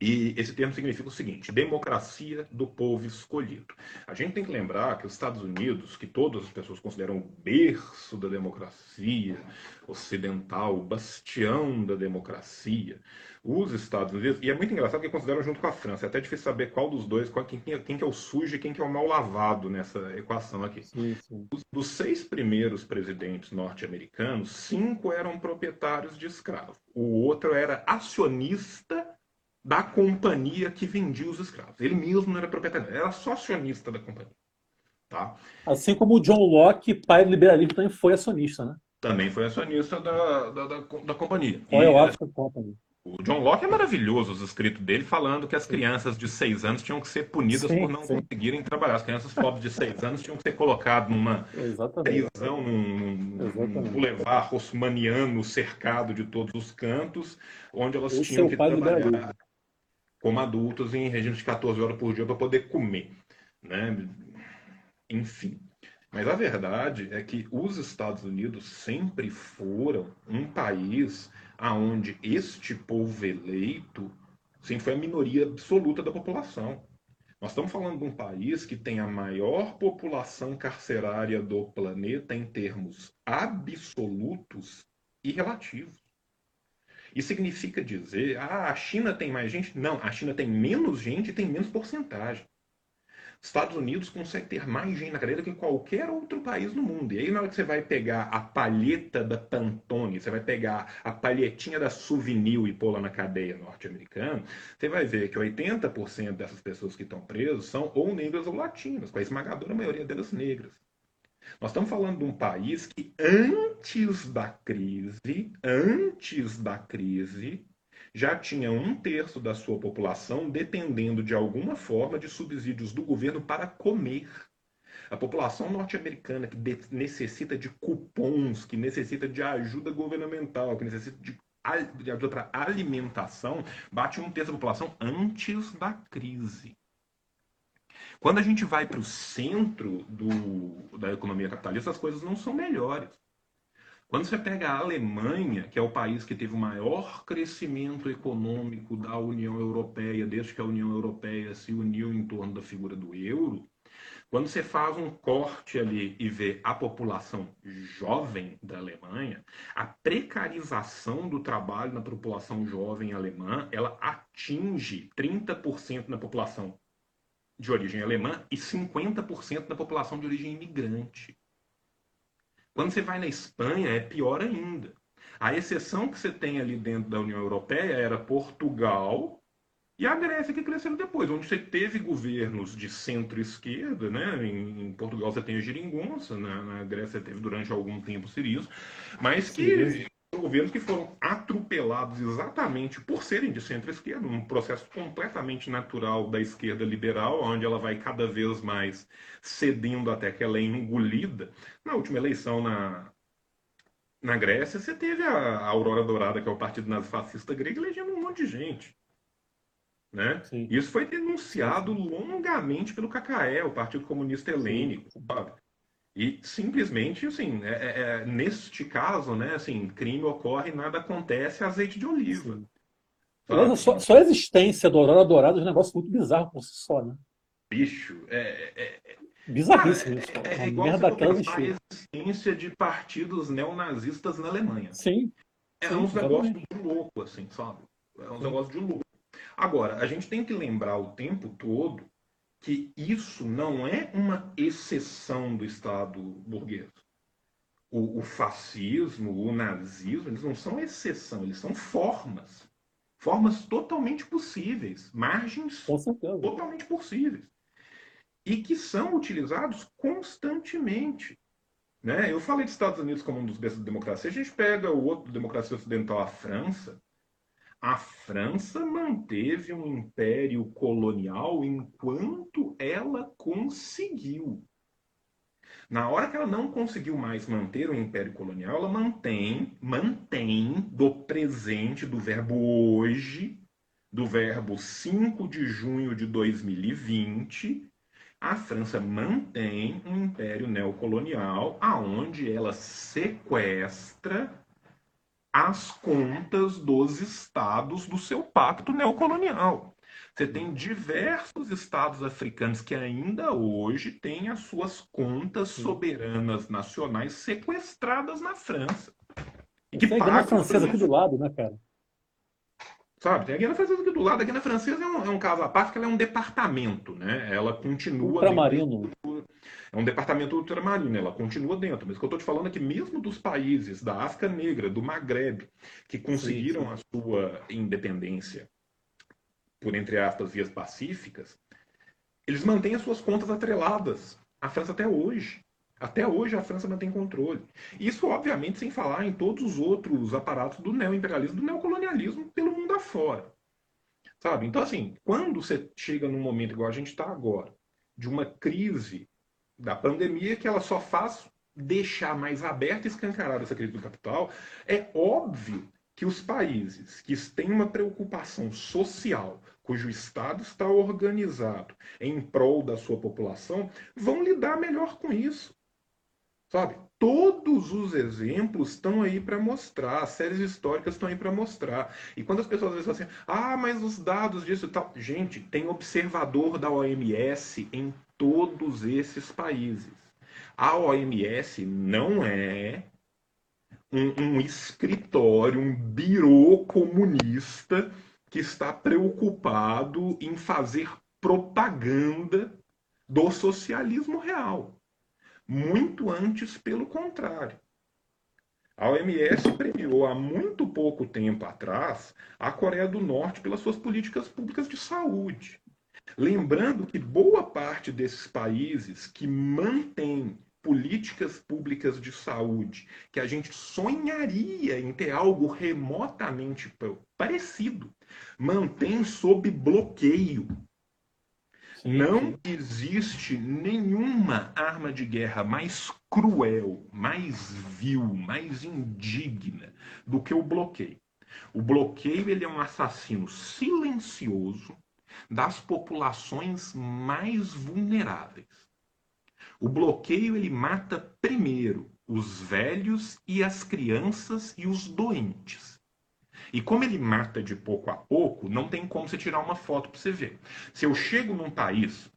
Speaker 2: E esse termo significa o seguinte: democracia do povo escolhido. A gente tem que lembrar que os Estados Unidos, que todas as pessoas consideram o berço da democracia ocidental, o bastião da democracia, os Estados Unidos, e é muito engraçado que consideram junto com a França, é até difícil saber qual dos dois, qual, quem, quem que é o sujo e quem que é o mal lavado nessa equação aqui. Sim, sim. Os, dos seis primeiros presidentes norte-americanos, cinco eram proprietários de escravos. O outro era acionista da companhia que vendia os escravos. Ele mesmo não era proprietário, era só acionista da companhia. Tá?
Speaker 3: Assim como o John Locke, pai do liberalismo, também foi acionista, né?
Speaker 2: Também foi acionista da, da, da, da companhia.
Speaker 3: Royal African Company.
Speaker 2: O John Locke é maravilhoso, os escritos dele, falando que as crianças de seis anos tinham que ser punidas sim, por não sim. conseguirem trabalhar. As crianças pobres de seis anos tinham que ser colocadas numa prisão, num, num boulevard rossmaniano cercado de todos os cantos, onde elas Esse tinham é que trabalhar como adultos em regime de 14 horas por dia para poder comer. Né? Enfim. Mas a verdade é que os Estados Unidos sempre foram um país aonde este povo eleito sempre foi a minoria absoluta da população. Nós estamos falando de um país que tem a maior população carcerária do planeta em termos absolutos e relativos. Isso significa dizer, ah, a China tem mais gente? Não, a China tem menos gente e tem menos porcentagem. Estados Unidos consegue ter mais gente na cadeia do que qualquer outro país no mundo. E aí, na hora que você vai pegar a palheta da Pantone, você vai pegar a palhetinha da Souvenir e pôr lá na cadeia norte-americana, você vai ver que 80% dessas pessoas que estão presas são ou negras ou latinas, com a esmagadora maioria delas negras. Nós estamos falando de um país que antes da crise, antes da crise, já tinha um terço da sua população dependendo de alguma forma de subsídios do governo para comer. A população norte-americana que necessita de cupons, que necessita de ajuda governamental, que necessita de, ajuda para alimentação, bate um terço da população antes da crise. Quando a gente vai para o centro do, da economia capitalista, as coisas não são melhores. Quando você pega a Alemanha, que é o país que teve o maior crescimento econômico da União Europeia, desde que a União Europeia se uniu em torno da figura do euro, quando você faz um corte ali e vê a população jovem da Alemanha, a precarização do trabalho na população jovem alemã, ela atinge 30% na população de origem alemã e 50% da população de origem imigrante. Quando você vai na Espanha, é pior ainda. A exceção que você tem ali dentro da União Europeia era Portugal e a Grécia, que cresceram depois, onde você teve governos de centro-esquerda, né? Em, Portugal você tem a Giringonça, na, na Grécia teve durante algum tempo o Sirius, mas que governos que foram atropelados exatamente por serem de centro-esquerda, um processo completamente natural da esquerda liberal, onde ela vai cada vez mais cedendo até que ela é engolida. Na última eleição na, na Grécia, você teve a, Aurora Dourada, que é o partido nazifascista grego, elegendo um monte de gente. Né? Isso foi denunciado longamente pelo KKE, o Partido Comunista Helênico. Sabe? E simplesmente, assim, é, é, é, neste caso, né, assim, crime ocorre, nada acontece, azeite de oliva.
Speaker 3: só, só, a existência do Aurora Dourada é um negócio muito bizarro por si só, né?
Speaker 2: Bicho, é... é, é
Speaker 3: Bizarríssimo
Speaker 2: isso. É, é igual merda a existência de partidos neonazistas na Alemanha.
Speaker 3: Sim.
Speaker 2: É
Speaker 3: sim,
Speaker 2: uns negócios muito louco, assim, sabe? É um negócio de louco. Agora, a gente tem que lembrar o tempo todo que isso não é uma exceção do Estado burguês. O, o, fascismo, o nazismo, eles não são exceção, eles são formas. Formas totalmente possíveis, margens totalmente possíveis. E que são utilizados constantemente. Né? Eu falei dos Estados Unidos como um dos berços da democracia. A gente pega o outro democracia ocidental, a França. A França manteve um império colonial enquanto ela conseguiu. Na hora que ela não conseguiu mais manter o império colonial, ela mantém, mantém do presente, do verbo hoje, do verbo 5 de junho de 2020, a França mantém um império neocolonial aonde ela sequestra as contas dos estados do seu pacto neocolonial. Você tem diversos estados africanos que ainda hoje têm as suas contas soberanas nacionais sequestradas na França.
Speaker 3: E que pagam a francesa aqui do lado, né, cara?
Speaker 2: Sabe, tem a Guiana Francesa aqui do lado. A Guiana Francesa é um, é um caso à parte, porque ela é um departamento, né? Ela continua.
Speaker 3: Ultramarino.
Speaker 2: Dentro, é um departamento ultramarino, ela continua dentro. Mas o que eu estou te falando é que, mesmo dos países da África Negra, do Maghreb, que conseguiram sim, sim. a sua independência por, entre aspas, vias pacíficas, eles mantêm as suas contas atreladas à França até hoje. Até hoje a França mantém controle. Isso, obviamente, sem falar em todos os outros aparatos do neoimperialismo, do neocolonialismo pelo mundo afora. Sabe? Então, assim, quando você chega num momento igual a gente está agora, de uma crise da pandemia, que ela só faz deixar mais aberta e escancarada essa crise do capital, é óbvio que os países que têm uma preocupação social, cujo Estado está organizado em prol da sua população, vão lidar melhor com isso. Sabe? Todos os exemplos estão aí para mostrar, as séries históricas estão aí para mostrar. E quando as pessoas às vezes falam assim, ah, mas os dados disso e tal. Gente, tem observador da OMS em todos esses países. A OMS não é um, um escritório, um birô comunista que está preocupado em fazer propaganda do socialismo real. Muito antes, pelo contrário. A OMS premiou há muito pouco tempo atrás a Coreia do Norte pelas suas políticas públicas de saúde. Lembrando que boa parte desses países que mantêm políticas públicas de saúde que a gente sonharia em ter algo remotamente parecido, mantém sob bloqueio. Não existe nenhuma arma de guerra mais cruel, mais vil, mais indigna do que o bloqueio. O bloqueio ele é um assassino silencioso das populações mais vulneráveis. O bloqueio ele mata primeiro os velhos e as crianças e os doentes. E como ele mata de pouco a pouco, não tem como você tirar uma foto para você ver. Se eu chego num país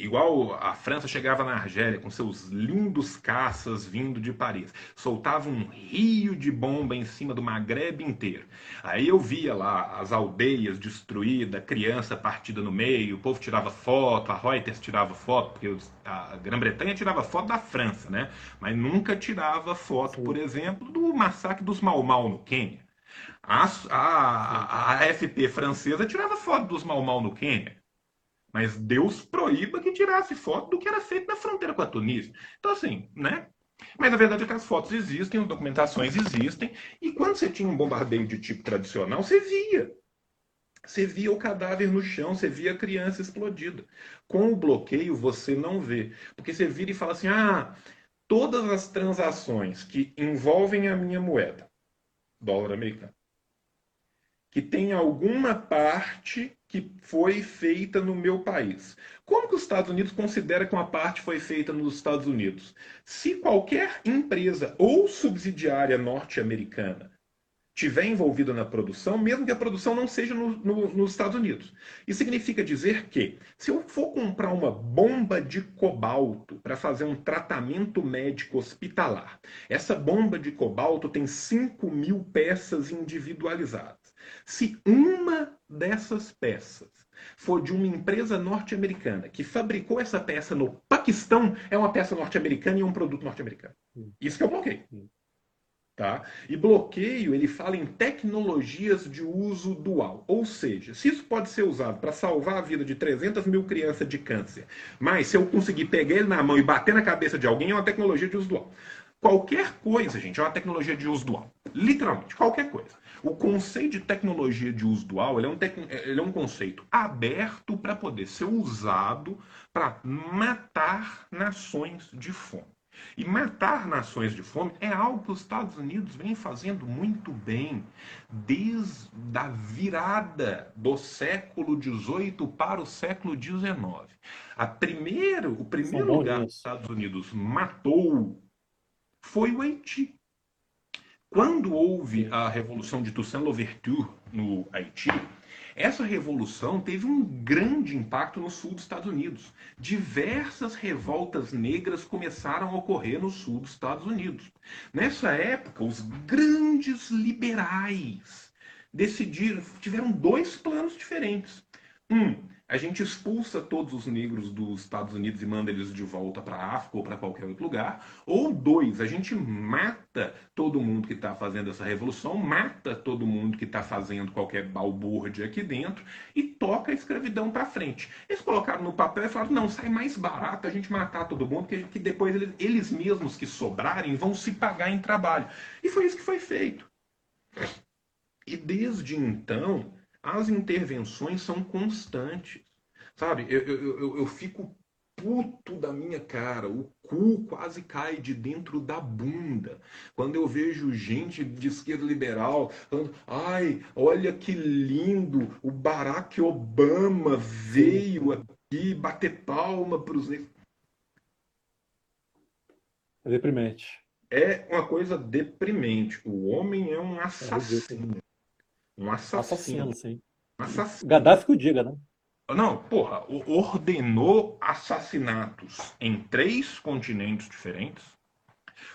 Speaker 2: Igual a França chegava na Argélia com seus lindos caças vindo de Paris, soltava um rio de bomba em cima do Maghreb inteiro. Aí eu via lá as aldeias destruídas, criança partida no meio, o povo tirava foto, a Reuters tirava foto, porque a Grã-Bretanha tirava foto da França, né? Mas nunca tirava foto, por exemplo, do massacre dos Mau Mau no Quênia. A, a, a, AFP francesa tirava foto dos Mau no Quênia. Mas Deus proíba que tirasse foto do que era feito na fronteira com a Tunísia. Então, assim, né? Mas na verdade é que as fotos existem, as documentações existem, e quando você tinha um bombardeio de tipo tradicional, você via. Você via o cadáver no chão, você via a criança explodida. Com o bloqueio, você não vê. Porque você vira e fala assim: ah, todas as transações que envolvem a minha moeda, dólar americano, que tem alguma parte que foi feita no meu país. Como que os Estados Unidos considera que uma parte foi feita nos Estados Unidos? Se qualquer empresa ou subsidiária norte-americana tiver envolvida na produção, mesmo que a produção não seja no, no, nos Estados Unidos. Isso significa dizer que, se eu for comprar uma bomba de cobalto para fazer um tratamento médico hospitalar, essa bomba de cobalto tem 5 mil peças individualizadas. Se uma dessas peças for de uma empresa norte-americana que fabricou essa peça no Paquistão, é uma peça norte-americana e um produto norte-americano. Isso que o bloqueio. Tá? E bloqueio, ele fala em tecnologias de uso dual. Ou seja, se isso pode ser usado para salvar a vida de 300 mil crianças de câncer, mas se eu conseguir pegar ele na mão e bater na cabeça de alguém, é uma tecnologia de uso dual. Qualquer coisa, gente, é uma tecnologia de uso dual. Literalmente, qualquer coisa. O conceito de tecnologia de uso dual ele é, um tec... ele é um conceito aberto para poder ser usado para matar nações de fome. E matar nações de fome é algo que os Estados Unidos vem fazendo muito bem desde a virada do século XVIII para o século XIX. A primeiro, o primeiro lugar que os Estados Unidos matou foi o Haiti. Quando houve a Revolução de Toussaint Louverture no Haiti, essa revolução teve um grande impacto no sul dos Estados Unidos. Diversas revoltas negras começaram a ocorrer no sul dos Estados Unidos. Nessa época, os grandes liberais decidiram, tiveram dois planos diferentes. Um, a gente expulsa todos os negros dos Estados Unidos e manda eles de volta para a África ou para qualquer outro lugar. Ou dois, a gente mata todo mundo que está fazendo essa revolução, mata todo mundo que está fazendo qualquer balbúrdia aqui dentro e toca a escravidão para frente. Eles colocaram no papel e falaram: não, sai mais barato a gente matar todo mundo, que, depois eles mesmos que sobrarem vão se pagar em trabalho. E foi isso que foi feito. E desde então as intervenções são constantes. Sabe, eu, eu, eu, eu fico puto da minha cara, o cu quase cai de dentro da bunda. Quando eu vejo gente de esquerda liberal falando, ai, olha que lindo, o Barack Obama veio aqui bater palma para os.
Speaker 3: É deprimente.
Speaker 2: É uma coisa deprimente. O homem é um assassino. Um assassino.
Speaker 3: Assassino, sim.
Speaker 2: Um assassino.
Speaker 3: Gaddafi que o diga, né?
Speaker 2: Não, porra, ordenou assassinatos em três continentes diferentes.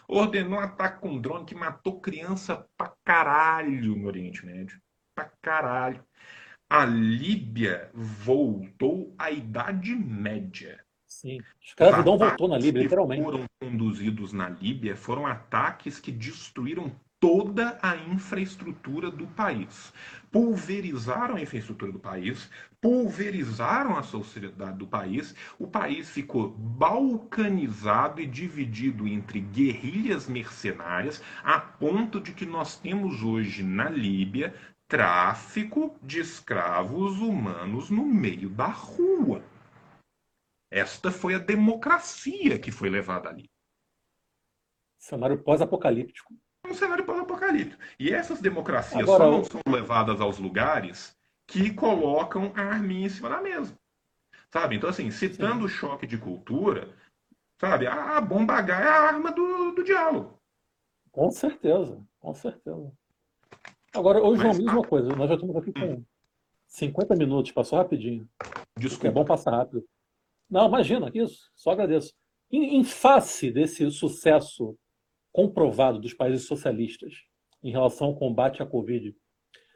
Speaker 2: Ordenou ataque com drone que matou criança pra caralho no Oriente Médio. Pra caralho. A Líbia voltou à Idade Média.
Speaker 3: Sim. Escravidão voltou na Líbia, literalmente.
Speaker 2: Os foram conduzidos na Líbia foram ataques que destruíram toda a infraestrutura do país. Pulverizaram a infraestrutura do país, pulverizaram a sociedade do país, o país ficou balcanizado e dividido entre guerrilhas mercenárias, a ponto de que nós temos hoje na Líbia tráfico de escravos humanos no meio da rua. Esta foi a democracia que foi levada ali.
Speaker 3: Cenário pós-apocalíptico
Speaker 2: um cenário pós-apocalíptico. E essas democracias Agora, só não são levadas aos lugares que colocam a arminha em cima da mesa. Sabe? Então, assim, citando o choque de cultura, sabe? A, bomba H é a arma do, do diálogo.
Speaker 3: Com certeza, com certeza. Agora, ô João, Mas, mesma ah, coisa, nós já estamos aqui com hum. 50 minutos, passou rapidinho. Desculpa. É bom passar rápido. Não, imagina, isso, só agradeço. Em, em face desse sucesso comprovado dos países socialistas em relação ao combate à Covid,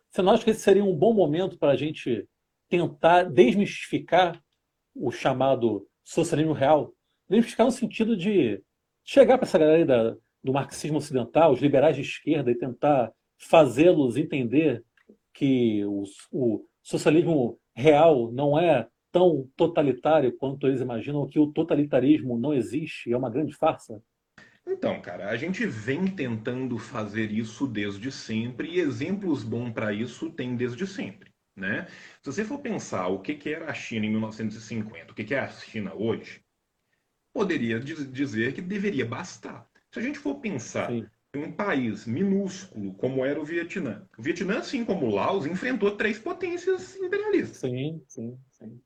Speaker 3: você não acha que esse seria um bom momento para a gente tentar desmistificar o chamado socialismo real? Desmistificar no sentido de chegar para essa galera da, do marxismo ocidental, os liberais de esquerda, e tentar fazê-los entender que o, o socialismo real não é tão totalitário quanto eles imaginam, que o totalitarismo não existe, é uma grande farsa?
Speaker 2: Então, cara, a gente vem tentando fazer isso desde sempre e exemplos bons para isso tem desde sempre, né? Se você for pensar o que, que era a China em 1950, o que, que é a China hoje, poderia dizer que deveria bastar. Se a gente for pensar Sim. em um país minúsculo como era o Vietnã, o Vietnã, assim como o Laos, enfrentou três potências imperialistas.
Speaker 3: Sim, sim, sim.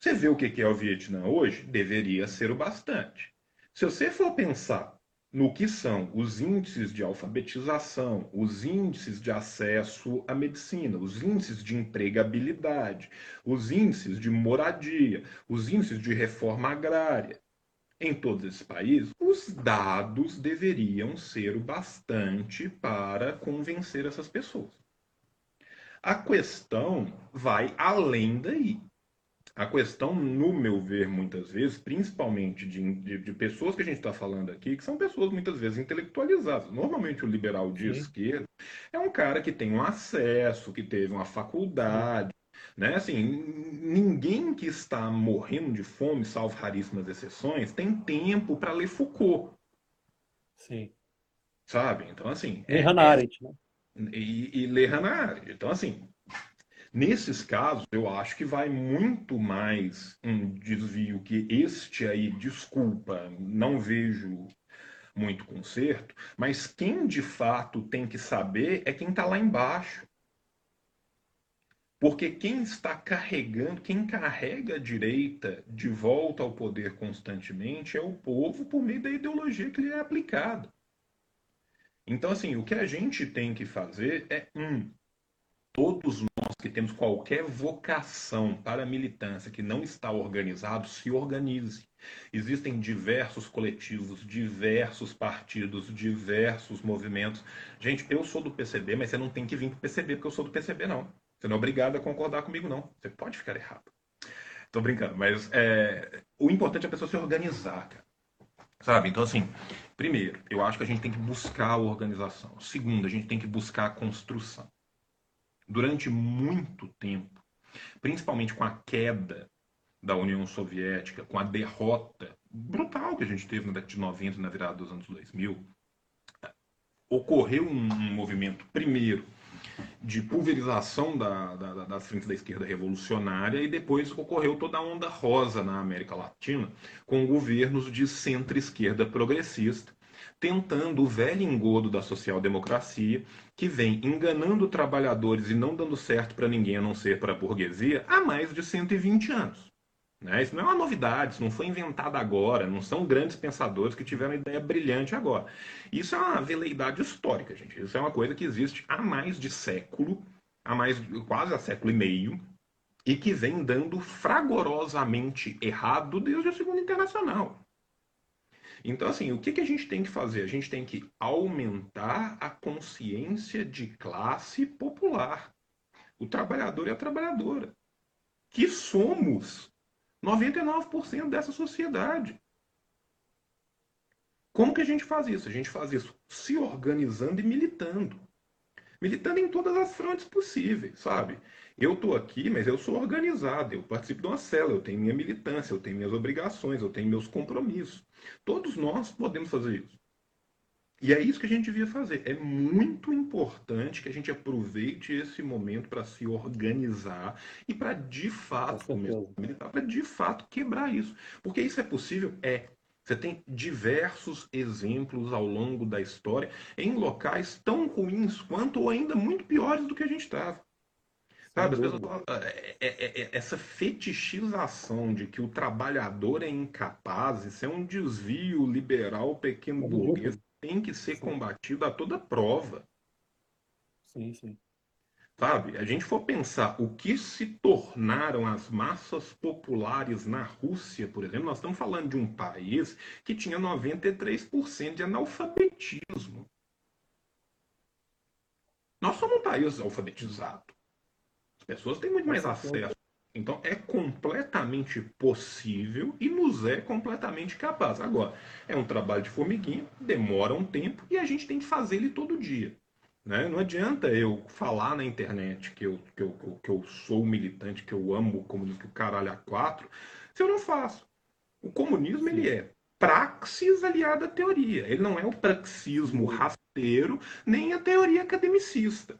Speaker 2: Você vê o que, que é o Vietnã hoje? Deveria ser o bastante. Se você for pensar no que são os índices de alfabetização, os índices de acesso à medicina, os índices de empregabilidade, os índices de moradia, os índices de reforma agrária, em todos esses países, os dados deveriam ser o bastante para convencer essas pessoas. A questão vai além daí. A questão, no meu ver, muitas vezes, principalmente de, de, de pessoas que a gente está falando aqui, que são pessoas muitas vezes intelectualizadas. Normalmente o liberal de Sim. esquerda é um cara que tem um acesso, que teve uma faculdade, né? Assim, ninguém que está morrendo de fome, salvo raríssimas exceções, tem tempo para ler Foucault.
Speaker 3: Sim.
Speaker 2: Sabe? Então, assim.
Speaker 3: Ler é, Hannah é Arendt, né?
Speaker 2: E, e ler Hannah Arendt. Então, assim, nesses casos, eu acho que vai muito mais um desvio que este aí, desculpa, não vejo muito conserto, mas quem de fato tem que saber é quem está lá embaixo. Porque quem está carregando, quem carrega a direita de volta ao poder constantemente é o povo por meio da ideologia que lhe é aplicada. Então, assim, o que a gente tem que fazer é, um, todos que temos qualquer vocação para a militância que não está organizado, se organize. Existem diversos coletivos, diversos partidos, diversos movimentos. Gente, eu sou do PCB, mas você não tem que vir para o PCB porque eu sou do PCB, não. Você não é obrigado a concordar comigo, não. Você pode ficar errado. Tô brincando, mas é, o importante é a pessoa se organizar, cara. Sabe? Então, assim, primeiro, eu acho que a gente tem que buscar a organização. Segundo, a gente tem que buscar a construção. Durante muito tempo, principalmente com a queda da União Soviética, com a derrota brutal que a gente teve na década de 90 na virada dos anos 2000, ocorreu um, um movimento, primeiro, de pulverização da, da, das frentes da esquerda revolucionária e depois ocorreu toda a onda rosa na América Latina, com governos de centro-esquerda progressista, tentando o velho engodo da social-democracia, que vem enganando trabalhadores e não dando certo para ninguém a não ser para a burguesia há mais de 120 anos. Né? Isso não é uma novidade, isso não foi inventado agora, não são grandes pensadores que tiveram ideia brilhante agora. Isso é uma veleidade histórica, gente. Isso é uma coisa que existe há mais de século, há mais quase há século e meio, e que vem dando fragorosamente errado desde a Segunda Internacional. Então, assim, o que, que a gente tem que fazer? A gente tem que aumentar a consciência de classe popular. O trabalhador e a trabalhadora. Que somos 99% dessa sociedade. Como que a gente faz isso? A gente faz isso se organizando e militando. Militando em todas as frontes possíveis, sabe? Eu estou aqui, mas eu sou organizado, eu participo de uma cela, eu tenho minha militância, eu tenho minhas obrigações, eu tenho meus compromissos. Todos nós podemos fazer isso. E é isso que a gente devia fazer. É muito importante que a gente aproveite esse momento para se organizar e para de fato começar a militar, para de fato quebrar isso. Porque isso é possível? É. Você tem diversos exemplos ao longo da história em locais tão ruins quanto ou ainda muito piores do que a gente estava. Sabe, é, é, é, essa fetichização de que o trabalhador é incapaz, isso é um desvio liberal pequeno burguês tem que ser combatido a toda prova.
Speaker 3: Sim, sim.
Speaker 2: Sabe? A gente for pensar o que se tornaram as massas populares na Rússia, por exemplo, nós estamos falando de um país que tinha 93% de analfabetismo. Nós somos um país alfabetizado. As pessoas têm muito mais acesso então é completamente possível e nos é completamente capaz. Agora, é um trabalho de formiguinha, demora um tempo e a gente tem que fazer ele todo dia. Né? Não adianta eu falar na internet que eu, que, eu, que eu sou militante, que eu amo o comunismo, que o caralho a quatro, se eu não faço. O comunismo ele é praxis aliada à teoria. Ele não é o praxismo rasteiro, nem a teoria academicista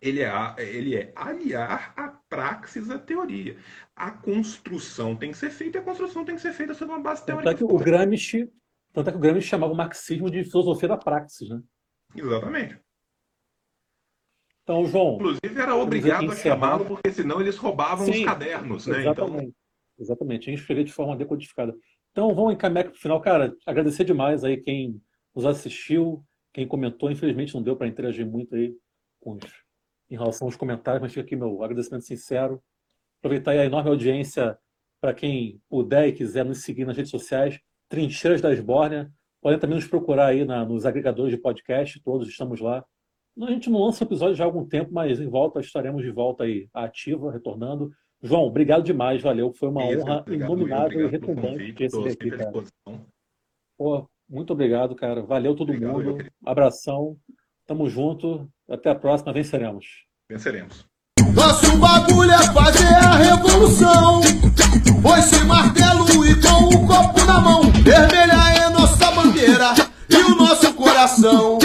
Speaker 2: ele é, ele é aliar a praxis à teoria. A construção tem que ser feita e a construção tem que ser feita sobre uma base teórica.
Speaker 3: Tanto é que o Gramsci, tanto é que o Gramsci chamava o marxismo de filosofia da praxis, né?
Speaker 2: Exatamente.
Speaker 3: Então, João.
Speaker 2: Inclusive, era obrigado a chamá-lo, porque senão eles roubavam Sim, os cadernos, né?
Speaker 3: Exatamente. Então... Exatamente. A gente escrevia de forma decodificada. Então, vamos encaminhar para o final. Cara, agradecer demais aí quem nos assistiu, quem comentou. Infelizmente, não deu para interagir muito aí com os em relação aos comentários, mas fica aqui meu agradecimento sincero. Aproveitar a enorme audiência para quem puder e quiser nos seguir nas redes sociais, Trincheiras da Esbórnia. Podem também nos procurar aí na, nos agregadores de podcast, todos estamos lá. A gente não lança episódio já há algum tempo, mas em volta estaremos de volta aí, ativa, retornando. João, obrigado demais, valeu. Foi uma
Speaker 2: Isso,
Speaker 3: honra
Speaker 2: obrigado,
Speaker 3: inominável e retumbante
Speaker 2: convite,
Speaker 3: te
Speaker 2: estou
Speaker 3: receber aqui,
Speaker 2: sempre à
Speaker 3: cara. Pô, muito obrigado, cara. Valeu todo
Speaker 2: Obrigado,
Speaker 3: mundo. Abração. Tamo junto. Até a próxima. Venceremos.
Speaker 2: Venceremos.
Speaker 1: Nosso bagulho é fazer a revolução. Foi-se martelo e com o copo na mão. Vermelha é nossa bandeira e o nosso coração.